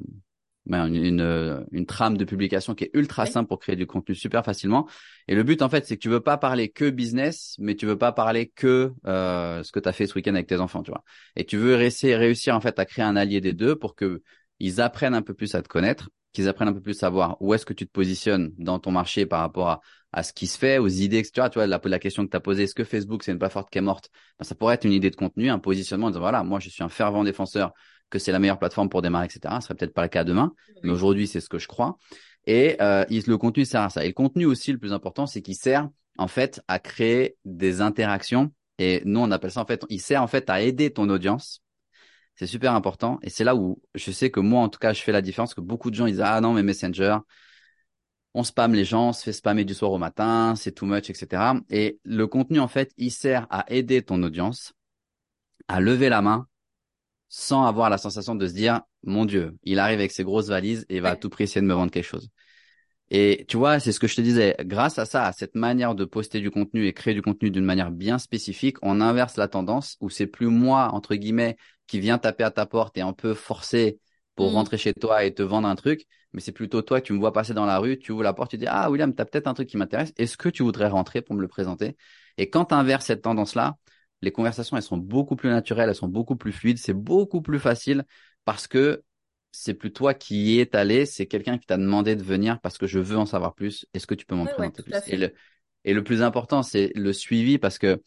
ben, une, une, trame de publication qui est ultra simple pour créer du contenu super facilement. Et le but, en fait, c'est que tu veux pas parler que business, mais tu veux pas parler que euh, ce que tu as fait ce week-end avec tes enfants, tu vois. Et tu veux réussir, réussir en fait à créer un allié des deux pour que ils apprennent un peu plus à te connaître, qu'ils apprennent un peu plus à savoir où est-ce que tu te positionnes dans ton marché par rapport à, à ce qui se fait, aux idées, etc. Tu vois, la, la question que tu as posée, est-ce que Facebook, c'est une plateforme qui est morte? Ben, Ça pourrait être une idée de contenu, un positionnement en disant, voilà, moi, je suis un fervent défenseur que c'est la meilleure plateforme pour démarrer, etc. Ce serait peut-être pas le cas demain, mais aujourd'hui, c'est ce que je crois. Et euh, le contenu sert à ça. Et le contenu aussi, le plus important, c'est qu'il sert en fait à créer des interactions. Et nous, on appelle ça en fait, il sert en fait à aider ton audience c'est super important. Et c'est là où je sais que moi, en tout cas, je fais la différence, que beaucoup de gens, ils disent, ah non, mais Messenger, on spamme les gens, on se fait spammer du soir au matin, c'est too much, etc. Et le contenu, en fait, il sert à aider ton audience à lever la main sans avoir la sensation de se dire, mon Dieu, il arrive avec ses grosses valises et va à tout prix essayer de me vendre quelque chose. Et tu vois, c'est ce que je te disais, grâce à ça, à cette manière de poster du contenu et créer du contenu d'une manière bien spécifique, on inverse la tendance où c'est plus moi, entre guillemets, qui vient taper à ta porte et un peu forcer pour mm. rentrer chez toi et te vendre un truc, mais c'est plutôt toi, tu me vois passer dans la rue, tu ouvres la porte, tu dis, ah William, tu as peut-être un truc qui m'intéresse, est-ce que tu voudrais rentrer pour me le présenter? Et quand tu inverses cette tendance-là, les conversations, elles sont beaucoup plus naturelles, elles sont beaucoup plus fluides, c'est beaucoup plus facile parce que c'est plus toi qui y es allé, c'est quelqu'un qui t'a demandé de venir parce que je veux en savoir plus. Est-ce que tu peux m'en présenter plus? et le, et le plus important, c'est le suivi parce que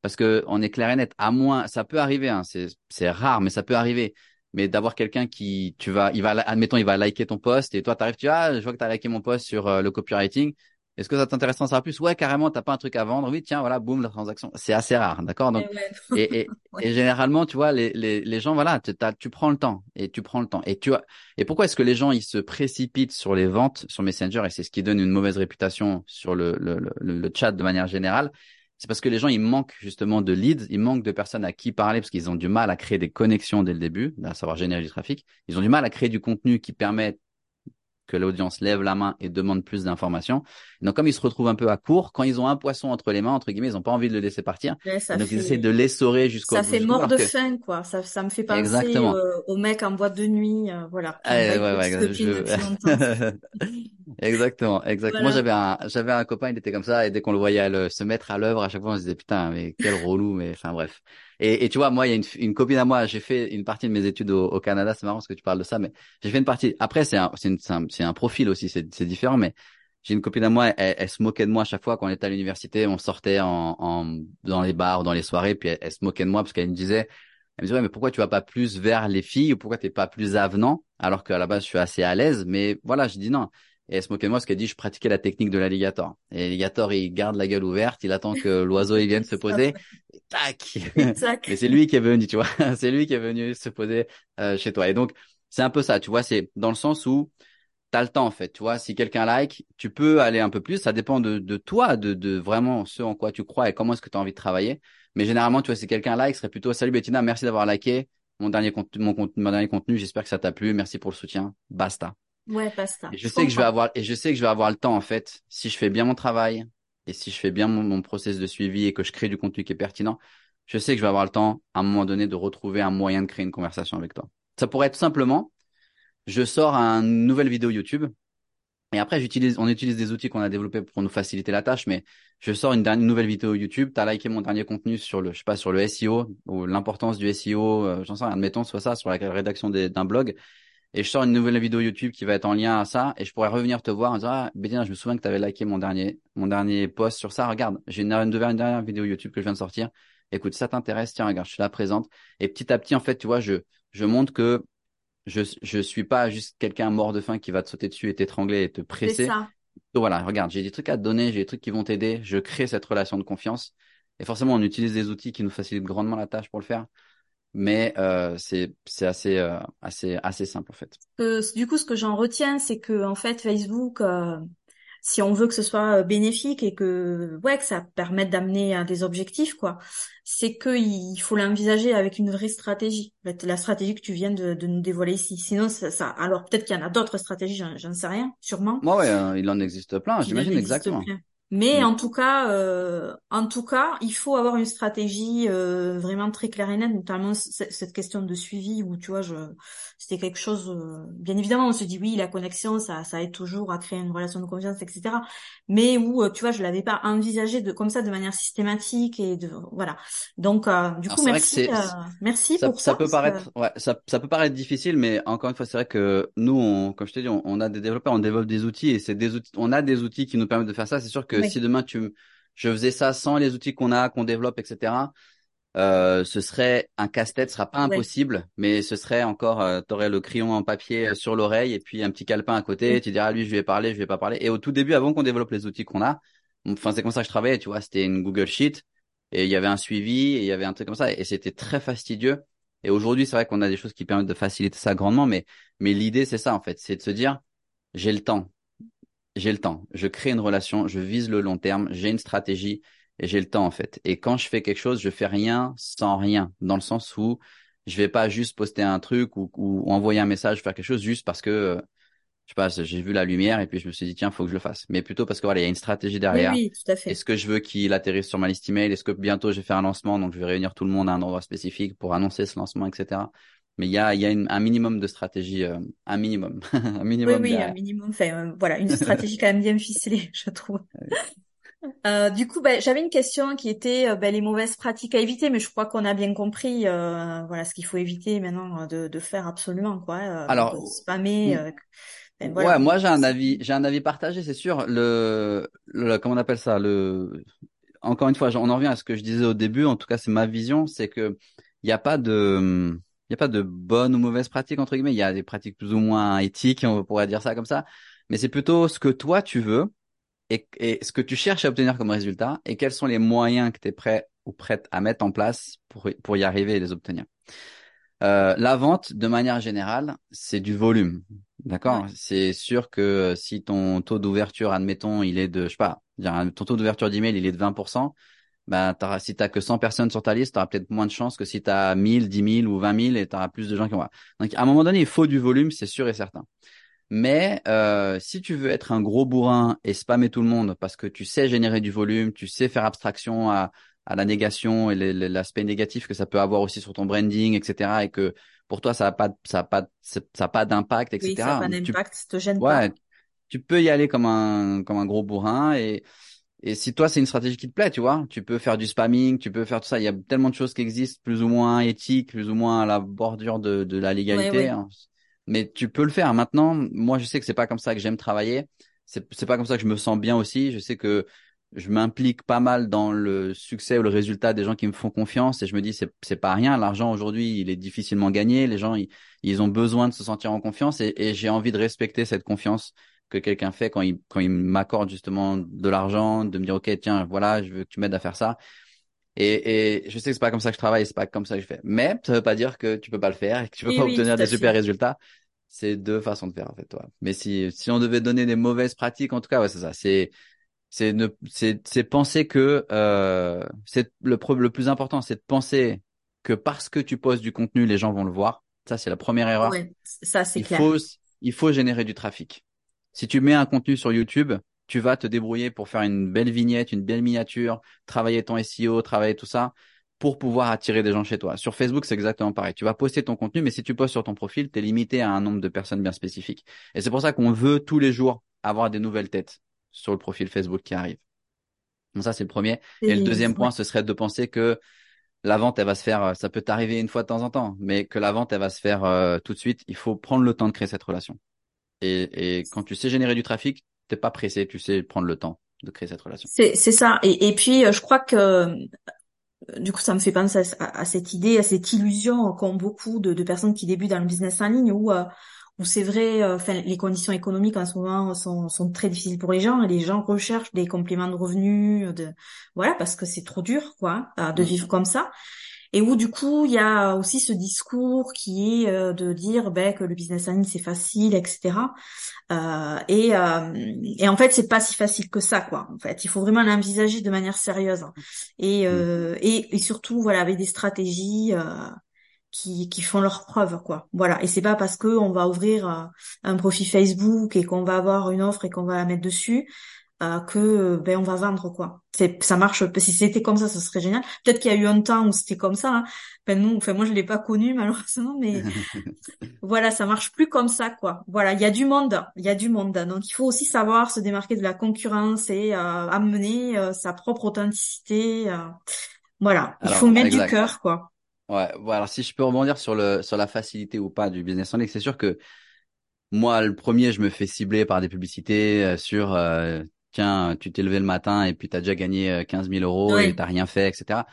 parce que on est clair et net. À moins, ça peut arriver, hein, c'est rare, mais ça peut arriver. Mais d'avoir quelqu'un qui, tu vas, il va, admettons, il va liker ton post et toi t'arrives, tu ah, je vois que t'as liké mon post sur euh, le copywriting. Est-ce que ça t'intéresse d'en savoir plus? Ouais, carrément, t'as pas un truc à vendre. Oui, tiens, voilà, boum, la transaction. C'est assez rare, d'accord? Donc, eh et, et, et, généralement, tu vois, les, les, les gens, voilà, tu, tu prends le temps et tu prends le temps. Et tu vois, et pourquoi est-ce que les gens ils se précipitent sur les ventes sur Messenger et c'est ce qui donne une mauvaise réputation sur le, le, le, le chat de manière générale? C'est parce que les gens, ils manquent justement de leads, ils manquent de personnes à qui parler parce qu'ils ont du mal à créer des connexions dès le début, à savoir générer du trafic. Ils ont du mal à créer du contenu qui permet que l'audience lève la main et demande plus d'informations. Donc, comme ils se retrouvent un peu à court, quand ils ont un poisson entre les mains, entre guillemets, ils n'ont pas envie de le laisser partir. donc, ils essaient de l'essorer jusqu'au Ça fait mort de faim, quoi. Ça, ça me fait penser Exactement. Euh, aux mecs en boîte de nuit, euh, voilà. Ouais, ouais, Exactement, exactement. Moi, j'avais un, j'avais un copain, il était comme ça, et dès qu'on le voyait le, se mettre à l'œuvre, à chaque fois, on se disait, putain, mais quel relou, mais enfin, bref. Et, tu vois, moi, il y a une, copine à moi, j'ai fait une partie de mes études au, Canada, c'est marrant parce que tu parles de ça, mais j'ai fait une partie, après, c'est un, c'est un, profil aussi, c'est, différent, mais j'ai une copine à moi, elle, elle, se moquait de moi à chaque fois quand on était à l'université, on sortait en, en, dans les bars, dans les soirées, puis elle, elle se moquait de moi parce qu'elle me disait, elle me disait, ouais, mais pourquoi tu vas pas plus vers les filles ou pourquoi t'es pas plus avenant? Alors qu'à la base, je suis assez à l'aise, mais voilà, je dis non. Et elle se moquait de moi parce qu'elle dit, je pratiquais la technique de l'alligator. Et l'alligator, il garde la gueule ouverte, il attend que l'oiseau, il vienne se poser. Et tac! mais c'est lui qui est venu, tu vois. c'est lui qui est venu se poser euh, chez toi. Et donc, c'est un peu ça, tu vois, c'est dans le sens où tu as le temps, en fait. Tu vois, si quelqu'un like, tu peux aller un peu plus. Ça dépend de, de toi, de, de vraiment ce en quoi tu crois et comment est-ce que tu as envie de travailler. Mais généralement, tu vois, si quelqu'un like, ce serait plutôt Salut Bettina, merci d'avoir liké mon dernier contenu, mon, mon dernier contenu. J'espère que ça t'a plu. Merci pour le soutien. Basta. Ouais, basta. Et je, sais que je vais avoir et je sais que je vais avoir le temps en fait si je fais bien mon travail et si je fais bien mon, mon process de suivi et que je crée du contenu qui est pertinent. Je sais que je vais avoir le temps à un moment donné de retrouver un moyen de créer une conversation avec toi. Ça pourrait être simplement, je sors une nouvelle vidéo YouTube et après, j'utilise, on utilise des outils qu'on a développés pour nous faciliter la tâche, mais je sors une, dernière, nouvelle vidéo YouTube, tu as liké mon dernier contenu sur le, je sais pas, sur le SEO ou l'importance du SEO, euh, j'en sais rien, admettons, soit ça, sur la rédaction d'un blog. Et je sors une nouvelle vidéo YouTube qui va être en lien à ça, et je pourrais revenir te voir en disant, ah, Bédien, je me souviens que tu avais liké mon dernier, mon dernier post sur ça. Regarde, j'ai une, dernière vidéo YouTube que je viens de sortir. Écoute, ça t'intéresse, tiens, regarde, je te la présente. Et petit à petit, en fait, tu vois, je, je montre que je je suis pas juste quelqu'un mort de faim qui va te sauter dessus et t'étrangler et te presser. Ça. Donc voilà, regarde, j'ai des trucs à te donner, j'ai des trucs qui vont t'aider, je crée cette relation de confiance. Et forcément, on utilise des outils qui nous facilitent grandement la tâche pour le faire, mais euh, c'est c'est assez euh, assez assez simple en fait. Euh, du coup, ce que j'en retiens, c'est que en fait, Facebook euh, si on veut que ce soit euh, bénéfique et que ouais que ça permette d'amener à des objectifs quoi c'est que il faut l'envisager avec une vraie stratégie. La stratégie que tu viens de, de nous dévoiler ici. Sinon ça, ça alors peut-être qu'il y en a d'autres stratégies j'en sais rien sûrement. Moi ouais hein, il en existe plein j'imagine exactement mais en tout cas, euh, en tout cas, il faut avoir une stratégie euh, vraiment très claire et nette, notamment cette question de suivi où tu vois, je, c'était quelque chose. Euh, bien évidemment, on se dit oui, la connexion, ça, ça aide toujours à créer une relation de confiance, etc. Mais où tu vois, je l'avais pas envisagé de comme ça de manière systématique et de voilà. Donc du coup, merci, merci ça, pour ça. Ça peut paraître, ouais, ça, ça peut paraître difficile, mais encore une fois, c'est vrai que nous, on, comme je t'ai dit, on, on, a des développeurs, on développe des outils et c'est des outils, on a des outils qui nous permettent de faire ça. C'est sûr que si demain tu, je faisais ça sans les outils qu'on a, qu'on développe, etc. Euh, ce serait un casse-tête, ce sera pas impossible, mais ce serait encore, euh, tu aurais le crayon en papier euh, sur l'oreille et puis un petit calepin à côté. Tu diras lui, je vais parler, je vais pas parler. Et au tout début, avant qu'on développe les outils qu'on a, enfin c'est comme ça que je travaillais, tu vois, c'était une Google Sheet et il y avait un suivi et il y avait un truc comme ça et c'était très fastidieux. Et aujourd'hui, c'est vrai qu'on a des choses qui permettent de faciliter ça grandement, mais mais l'idée c'est ça en fait, c'est de se dire j'ai le temps, j'ai le temps. Je crée une relation, je vise le long terme, j'ai une stratégie et j'ai le temps en fait. Et quand je fais quelque chose, je fais rien sans rien, dans le sens où je vais pas juste poster un truc ou, ou envoyer un message, faire quelque chose juste parce que euh, je sais pas, j'ai vu la lumière et puis je me suis dit tiens, faut que je le fasse. Mais plutôt parce que voilà, il y a une stratégie derrière. Oui, tout à fait. Est-ce que je veux qu'il atterrisse sur ma liste email? Est-ce que bientôt je vais faire un lancement, donc je vais réunir tout le monde à un endroit spécifique pour annoncer ce lancement, etc. Mais il y a, y a un minimum de stratégie, euh, un minimum, un minimum. Oui, oui, un minimum. Enfin, euh, voilà, une stratégie quand même bien ficelée, je trouve. Euh, du coup, ben, j'avais une question qui était ben, les mauvaises pratiques à éviter, mais je crois qu'on a bien compris, voilà, ce qu'il faut éviter maintenant de, de faire absolument, quoi. Alors, spammer. Ben, voilà. Ouais, moi j'ai un avis, j'ai un avis partagé, c'est sûr. Le, le, comment on appelle ça, le, encore une fois, on en revient à ce que je disais au début. En tout cas, c'est ma vision, c'est que il n'y a pas de il n'y a pas de bonnes ou mauvaises pratiques, entre guillemets. Il y a des pratiques plus ou moins éthiques, on pourrait dire ça comme ça. Mais c'est plutôt ce que toi, tu veux et, et, ce que tu cherches à obtenir comme résultat et quels sont les moyens que tu es prêt ou prête à mettre en place pour, pour y arriver et les obtenir. Euh, la vente, de manière générale, c'est du volume. D'accord? C'est sûr que si ton taux d'ouverture, admettons, il est de, je sais pas, ton taux d'ouverture d'email, il est de 20%, bah, t'auras, si t'as que 100 personnes sur ta liste, tu auras peut-être moins de chances que si tu as 1000, 10 000 ou 20 000 et tu auras plus de gens qui vont. Donc, à un moment donné, il faut du volume, c'est sûr et certain. Mais euh, si tu veux être un gros bourrin et spammer tout le monde parce que tu sais générer du volume, tu sais faire abstraction à, à la négation et l'aspect négatif que ça peut avoir aussi sur ton branding, etc. Et que pour toi, ça n'a pas, ça a pas, ça a pas d'impact, etc. Oui, ça n'a pas d'impact, ça te gêne ouais, pas tu peux y aller comme un comme un gros bourrin et et si toi c'est une stratégie qui te plaît, tu vois, tu peux faire du spamming, tu peux faire tout ça. Il y a tellement de choses qui existent, plus ou moins éthiques, plus ou moins à la bordure de de la légalité. Hein. Mais tu peux le faire. Maintenant, moi je sais que c'est pas comme ça que j'aime travailler. C'est c'est pas comme ça que je me sens bien aussi. Je sais que je m'implique pas mal dans le succès ou le résultat des gens qui me font confiance et je me dis c'est c'est pas rien l'argent aujourd'hui il est difficilement gagné les gens ils, ont besoin de se sentir en confiance et, et j'ai envie de respecter cette confiance que quelqu'un fait quand il quand il m'accorde justement de l'argent de me dire ok tiens voilà je veux que tu m'aides à faire ça et, et je sais que c'est pas comme ça que je travaille c'est pas comme ça que je fais. Mais ça veut pas dire que tu peux pas le faire et que tu peux pas obtenir des super résultats. C'est deux façons de faire en fait toi. Mais si si on devait donner des mauvaises pratiques en tout cas ouais c'est ça. C'est c'est ne c'est c'est penser que euh, c'est le le plus important c'est de penser que parce que tu poses du contenu les gens vont le voir. Ça c'est la première erreur. Ouais, ça c'est clair. faut il faut générer du trafic. Si tu mets un contenu sur YouTube tu vas te débrouiller pour faire une belle vignette une belle miniature travailler ton SEO travailler tout ça pour pouvoir attirer des gens chez toi sur Facebook c'est exactement pareil tu vas poster ton contenu mais si tu postes sur ton profil tu es limité à un nombre de personnes bien spécifiques et c'est pour ça qu'on veut tous les jours avoir des nouvelles têtes sur le profil Facebook qui arrive. Donc ça, c'est le premier. Et, le deuxième point, ce serait de penser que la vente, elle va se faire, ça peut t'arriver une fois de temps en temps, mais que la vente, elle va se faire euh, tout de suite. Il faut prendre le temps de créer cette relation. Et, et quand tu sais générer du trafic, t'es pas pressé, tu sais prendre le temps de créer cette relation. C'est, c'est ça. Et, et puis, euh, je crois que euh, du coup, ça me fait penser à, cette idée, à cette illusion qu'ont beaucoup de, de, personnes qui débutent dans le business en ligne où où c'est vrai, euh, enfin les conditions économiques en ce moment sont, sont très difficiles pour les gens et les gens recherchent des compléments de revenus, de voilà parce que c'est trop dur quoi de mm. vivre comme ça. Et où du coup il y a aussi ce discours qui est euh, de dire ben, que le business en ligne c'est facile, etc. Euh, et, euh, et en fait c'est pas si facile que ça quoi. En fait il faut vraiment l'envisager de manière sérieuse et, euh, et, et surtout voilà avec des stratégies qui, qui font leurs preuves quoi voilà et c'est pas parce que on va ouvrir euh, un profil Facebook et qu'on va avoir une offre et qu'on va la mettre dessus euh, que ben on va vendre quoi. C'est ça marche si c'était comme ça ce serait génial. Peut-être qu'il y a eu un temps où c'était comme ça hein. enfin nous enfin moi je l'ai pas connu malheureusement mais voilà ça marche plus comme ça quoi. Voilà il y a du monde il y a du monde. Donc il faut aussi savoir se démarquer de la concurrence et euh, amener euh, sa propre authenticité voilà il faut mettre du cœur quoi. Ouais, alors si je peux rebondir sur le sur la facilité ou pas du business en ligne, c'est sûr que moi le premier, je me fais cibler par des publicités euh, sur euh, tiens, tu t'es levé le matin et puis tu as déjà gagné 15 euh, 000 euros et t'as rien fait, etc.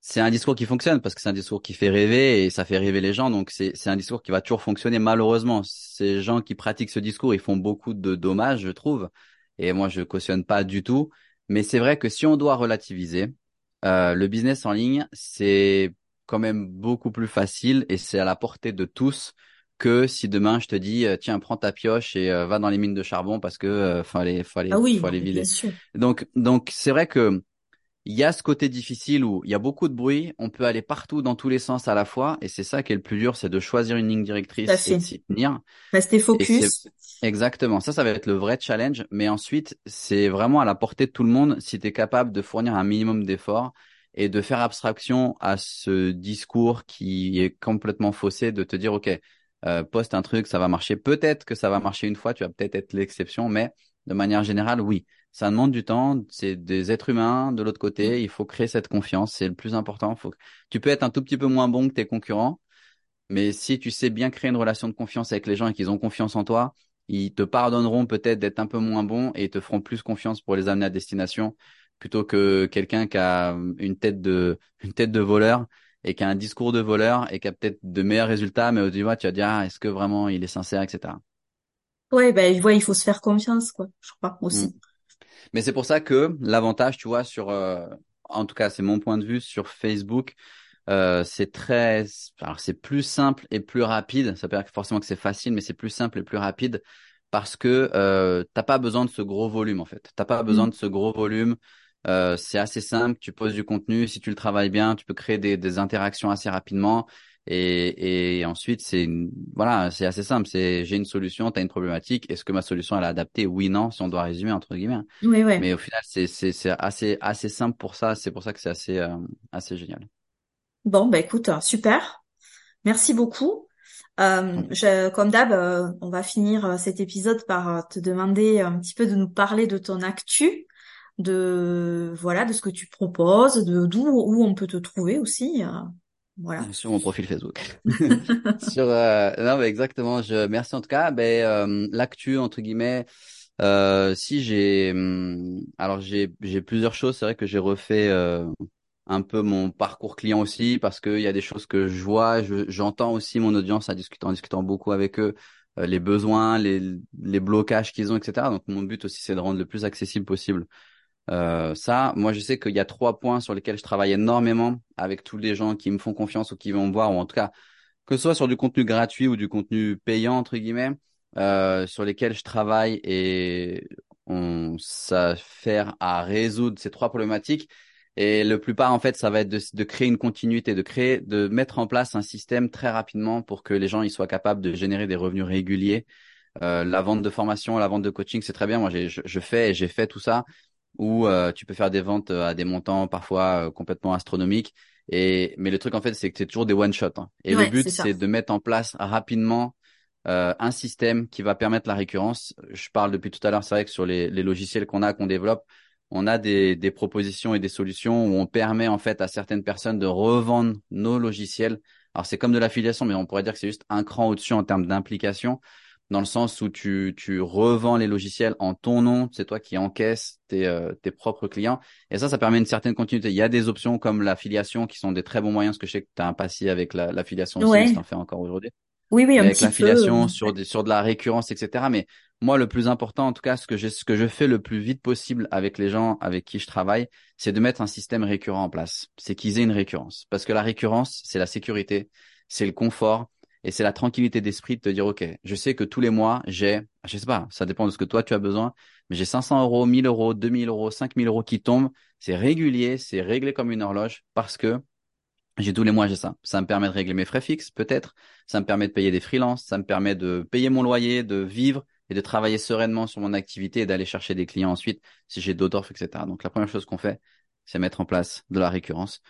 C'est un discours qui fonctionne parce que c'est un discours qui fait rêver et ça fait rêver les gens. Donc c'est c'est un discours qui va toujours fonctionner. Malheureusement, ces gens qui pratiquent ce discours, ils font beaucoup de dommages, je trouve. Et moi, je cautionne pas du tout. Mais c'est vrai que si on doit relativiser, euh, le business en ligne, c'est quand même beaucoup plus facile et c'est à la portée de tous que si demain je te dis euh, tiens prends ta pioche et euh, va dans les mines de charbon parce que euh, faut aller faut aller ah oui, faut aller vider. Donc donc c'est vrai que il y a ce côté difficile où il y a beaucoup de bruit, on peut aller partout dans tous les sens à la fois et c'est ça qui est le plus dur, c'est de choisir une ligne directrice et de s'y tenir. Rester focus. Exactement, ça ça va être le vrai challenge mais ensuite c'est vraiment à la portée de tout le monde si tu es capable de fournir un minimum d'efforts et de faire abstraction à ce discours qui est complètement faussé, de te dire, OK, euh, poste un truc, ça va marcher. Peut-être que ça va marcher une fois, tu vas peut-être être, l'exception, mais de manière générale, oui, ça demande du temps. C'est des êtres humains de l'autre côté. Il faut créer cette confiance. C'est le plus important. Faut Tu peux être un tout petit peu moins bon que tes concurrents, mais si tu sais bien créer une relation de confiance avec les gens et qu'ils ont confiance en toi, ils te pardonneront peut-être d'être un peu moins bon et te feront plus confiance pour les amener à destination plutôt que quelqu'un qui a une tête de une tête de voleur et qui a un discours de voleur et qui a peut-être de meilleurs résultats, mais au début tu vas dire ah, est-ce que vraiment il est sincère, etc. Ouais, ben bah, il faut se faire confiance, quoi. Je crois aussi. Mm. Mais c'est pour ça que l'avantage, tu vois, sur, euh, en tout cas, c'est mon point de vue sur Facebook, euh, c'est très, alors c'est plus simple et plus rapide. Ça veut dire forcément que c'est facile, mais c'est plus simple et plus rapide parce que euh, t'as pas besoin de ce gros volume en fait. T'as pas besoin mm. de ce gros volume euh, c'est assez simple, tu poses du contenu, si tu le travailles bien, tu peux créer des, des interactions assez rapidement. Et, et ensuite, c'est voilà, c'est assez simple. C'est j'ai une solution, tu as une problématique. Est-ce que ma solution elle est adaptée? Oui, non. Si on doit résumer entre guillemets. Oui, oui. Mais au final, c'est c'est c'est assez assez simple pour ça. C'est pour ça que c'est assez euh, assez génial. Bon, bah écoute, super. Merci beaucoup. Euh, je, comme d'hab, euh, on va finir euh, cet épisode par euh, te demander un petit peu de nous parler de ton actu, de voilà, de ce que tu proposes, de d'où où on peut te trouver aussi. voilà. Sur mon profil Facebook. Sur non, mais exactement. Je merci en tout cas. Ben l'actu entre guillemets. si j'ai hum, alors j'ai j'ai plusieurs choses. C'est vrai que j'ai refait un peu mon parcours client aussi parce qu'il y a des choses que je vois, j'entends aussi mon audience en discutant, en discutant beaucoup avec eux, euh, les besoins, les, les blocages qu'ils ont, etc. Donc mon but aussi c'est de rendre le plus accessible possible. Euh, ça, moi je sais qu'il y a trois points sur lesquels je travaille énormément avec tous les gens qui me font confiance ou qui vont me voir, ou en tout cas que ce soit sur du contenu gratuit ou du contenu payant entre guillemets, euh, sur lesquels je travaille et on s'affaire à résoudre ces trois problématiques et le plupart, en fait, ça va être de, créer une continuité, de créer, de mettre en place un système très rapidement pour que les gens ils soient capables de générer des revenus réguliers. Euh, la vente de formation, la vente de coaching, c'est très bien. Moi, je, je fais j'ai fait tout ça où euh, tu peux faire des ventes euh, à des montants parfois euh, complètement astronomiques. Et mais le truc en fait, c'est que c'est toujours des one shot. Hein. Et le but, c'est de mettre en place rapidement euh, un système qui va permettre la récurrence. Je parle depuis tout à l'heure, c'est vrai que sur les, les logiciels qu'on a, qu'on développe, on a des, des, propositions et des solutions où on permet en fait à certaines personnes de revendre nos logiciels. Alors c'est comme de l'affiliation, mais on pourrait dire que c'est juste un cran au-dessus en termes d'implication, dans le sens où tu, tu revends les logiciels en ton nom, c'est toi qui encaisses tes, euh, tes propres clients. Et ça, ça permet une certaine continuité. Il y a des options comme l'affiliation qui sont des très bons moyens, parce que je sais que tu as un passé avec l'affiliation la, aussi, tu en fais encore aujourd'hui. Oui, oui, un avec l'affiliation sur des, sur de la récurrence, etc. Mais moi, le plus important, en tout cas, ce que, ce que je fais le plus vite possible avec les gens avec qui je travaille, c'est de mettre un système récurrent en place. C'est qu'ils aient une récurrence. Parce que la récurrence, c'est la sécurité, c'est le confort et c'est la tranquillité d'esprit de te dire, OK, je sais que tous les mois, j'ai, je sais pas, ça dépend de ce que toi tu as besoin, mais j'ai 500 euros, 1000 euros, 2000 euros, 5000 euros qui tombent. C'est régulier, c'est réglé comme une horloge parce que j'ai tous les mois, j'ai ça. Ça me permet de régler mes frais fixes, peut-être. Ça me permet de payer des freelances. Ça me permet de payer mon loyer, de vivre et de travailler sereinement sur mon activité et d'aller chercher des clients ensuite si j'ai d'autres offres, etc. Donc, la première chose qu'on fait, c'est mettre en place de la récurrence.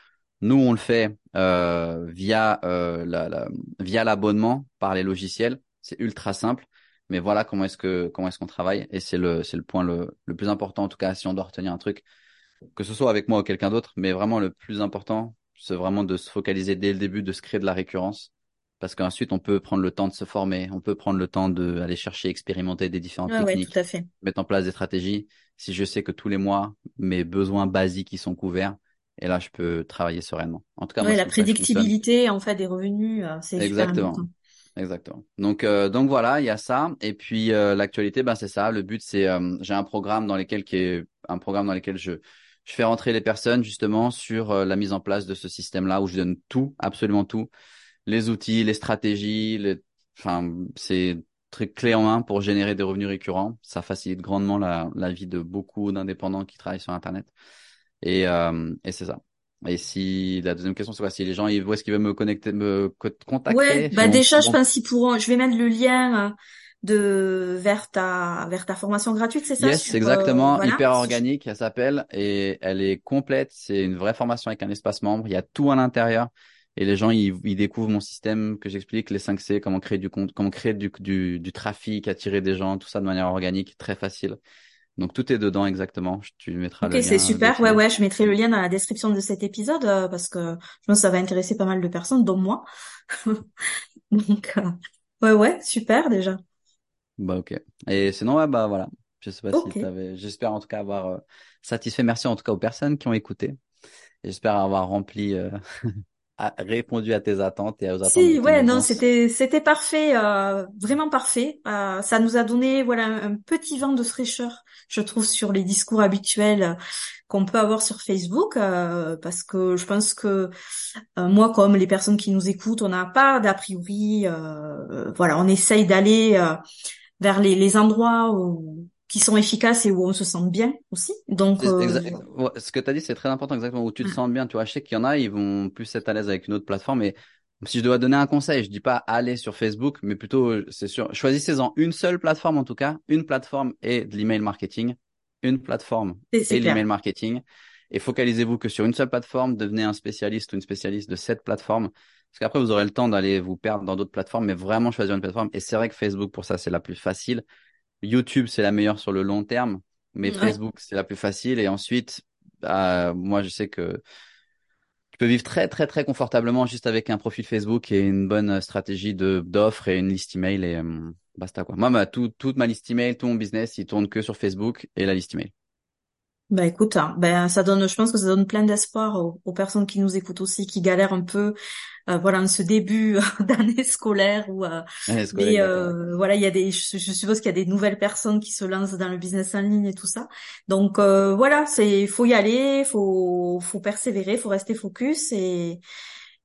Nous, on le fait euh, via euh, la, via l'abonnement par les logiciels. C'est ultra simple. Mais voilà comment est-ce que comment est-ce qu'on travaille et c'est le c'est le point le, le plus important en tout cas si on doit retenir un truc que ce soit avec moi ou quelqu'un d'autre mais vraiment le plus important c'est vraiment de se focaliser dès le début, de se créer de la récurrence. Parce qu'ensuite, on peut prendre le temps de se former, on peut prendre le temps d'aller chercher, expérimenter des différentes techniques, tout à fait. mettre en place des stratégies. Si je sais que tous les mois, mes besoins basiques, ils sont couverts, et là, je peux travailler sereinement. En tout cas, la prédictibilité, en fait, des revenus, euh, c'est exactement. Exactement. Donc, euh, donc voilà, il y a ça. Et puis euh, l'actualité, ben c'est ça. Le but, c'est j'ai un programme dans lequel qui est un programme dans lequel je je fais rentrer les personnes justement sur euh, la mise en place de ce système-là où je donne tout, absolument tout, les outils, les stratégies, les... enfin c'est très clé en main pour générer des revenus récurrents. Ça facilite grandement la, la vie de beaucoup d'indépendants qui travaillent sur Internet. Et, euh, et c'est ça. Et si la deuxième question c'est quoi? Si les gens ils, où est-ce qu'ils veulent me connecter, me contacter? Ouais, bah déjà je pense qu'ils pourront. Je vais mettre le lien euh, de vers ta vers ta formation gratuite, c'est ça? Yes, exactement, hyper organique, elle s'appelle et elle est complète. C'est une vraie formation avec un espace membre. Il y a tout à l'intérieur et les gens ils, ils découvrent mon système que j'explique, les 5 C, comment créer du compte, comment créer du, du, du trafic, attirer des gens, tout ça de manière organique, très facile. Donc tout est dedans exactement. Tu mettras le lien. Ok, c'est super. Ouais, ouais, je mettrai le lien dans la description de cet épisode euh, parce que je pense que ça va intéresser pas mal de personnes, dont moi. Donc euh, ouais, ouais, super déjà. Bah ok. Et sinon, ouais, bah voilà. Je sais pas si t'avais. J'espère en tout cas avoir euh, satisfait. Merci en tout cas aux personnes qui ont écouté. J'espère avoir rempli, euh, répondu à tes attentes et aux attentes. Si, ouais, non, c'était c'était parfait, euh, vraiment parfait. Euh, ça nous a donné voilà un, petit vent de fraîcheur, je trouve, sur les discours habituels qu'on peut avoir sur Facebook, parce que je pense que moi, comme les personnes qui nous écoutent, on n'a pas d'a priori. voilà, on essaye d'aller vers les, les endroits où, qui sont efficaces et où on se sent bien aussi. Donc, euh... ce que tu as dit, c'est très important, exactement, où tu te sens bien. Tu vois, je sais qu'il y en a, ils vont plus être à l'aise avec une autre plateforme. Et si je dois donner un conseil, je dis pas aller sur Facebook, mais plutôt, c'est sûr, choisissez-en une seule plateforme en tout cas, une plateforme et de l'email marketing, une plateforme et l'email marketing. Et focalisez-vous que sur une seule plateforme, devenez un spécialiste ou une spécialiste de cette plateforme. Parce qu'après, vous aurez le temps d'aller vous perdre dans d'autres plateformes, mais vraiment choisir une plateforme. Et c'est vrai que Facebook, pour ça, c'est la plus facile. YouTube, c'est la meilleure sur le long terme, mais Facebook, c'est la plus facile. Et ensuite, bah, moi, je sais que tu peux vivre très, très, très confortablement juste avec un profil Facebook et une bonne stratégie de d'offres et une liste email et euh, basta quoi. Moi, ma, tout, toute ma liste email, tout mon business, il tourne que sur Facebook et la liste email. Ben écoute, hein, ben ça donne, je pense que ça donne plein d'espoir aux, personnes qui nous écoutent aussi, qui galèrent un peu, euh, voilà, en ce début d'année scolaire ou euh, euh, voilà, il y a des, je, suppose qu'il y a des nouvelles personnes qui se lancent dans le business en ligne et tout ça. Donc euh, voilà, c'est, faut y aller, faut, faut persévérer, faut rester focus et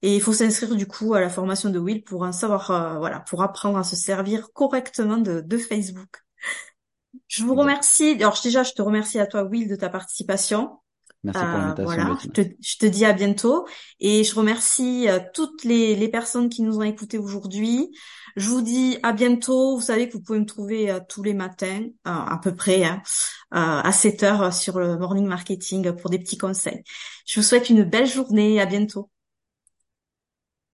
et il faut s'inscrire du coup à la formation de Will pour en savoir, voilà, pour apprendre à se servir correctement de, de Facebook. Je vous remercie. Alors déjà, je te remercie à toi, Will, de ta participation. Merci pour l'invitation. Voilà, je te, je te, dis à bientôt et je remercie euh, toutes les, les, personnes qui nous ont écoutés aujourd'hui. Je vous dis à bientôt. Vous savez que vous pouvez me trouver euh, tous les matins, euh, à peu près hein, à 7 heures sur le morning marketing pour des petits conseils. Je vous souhaite une belle journée. À bientôt.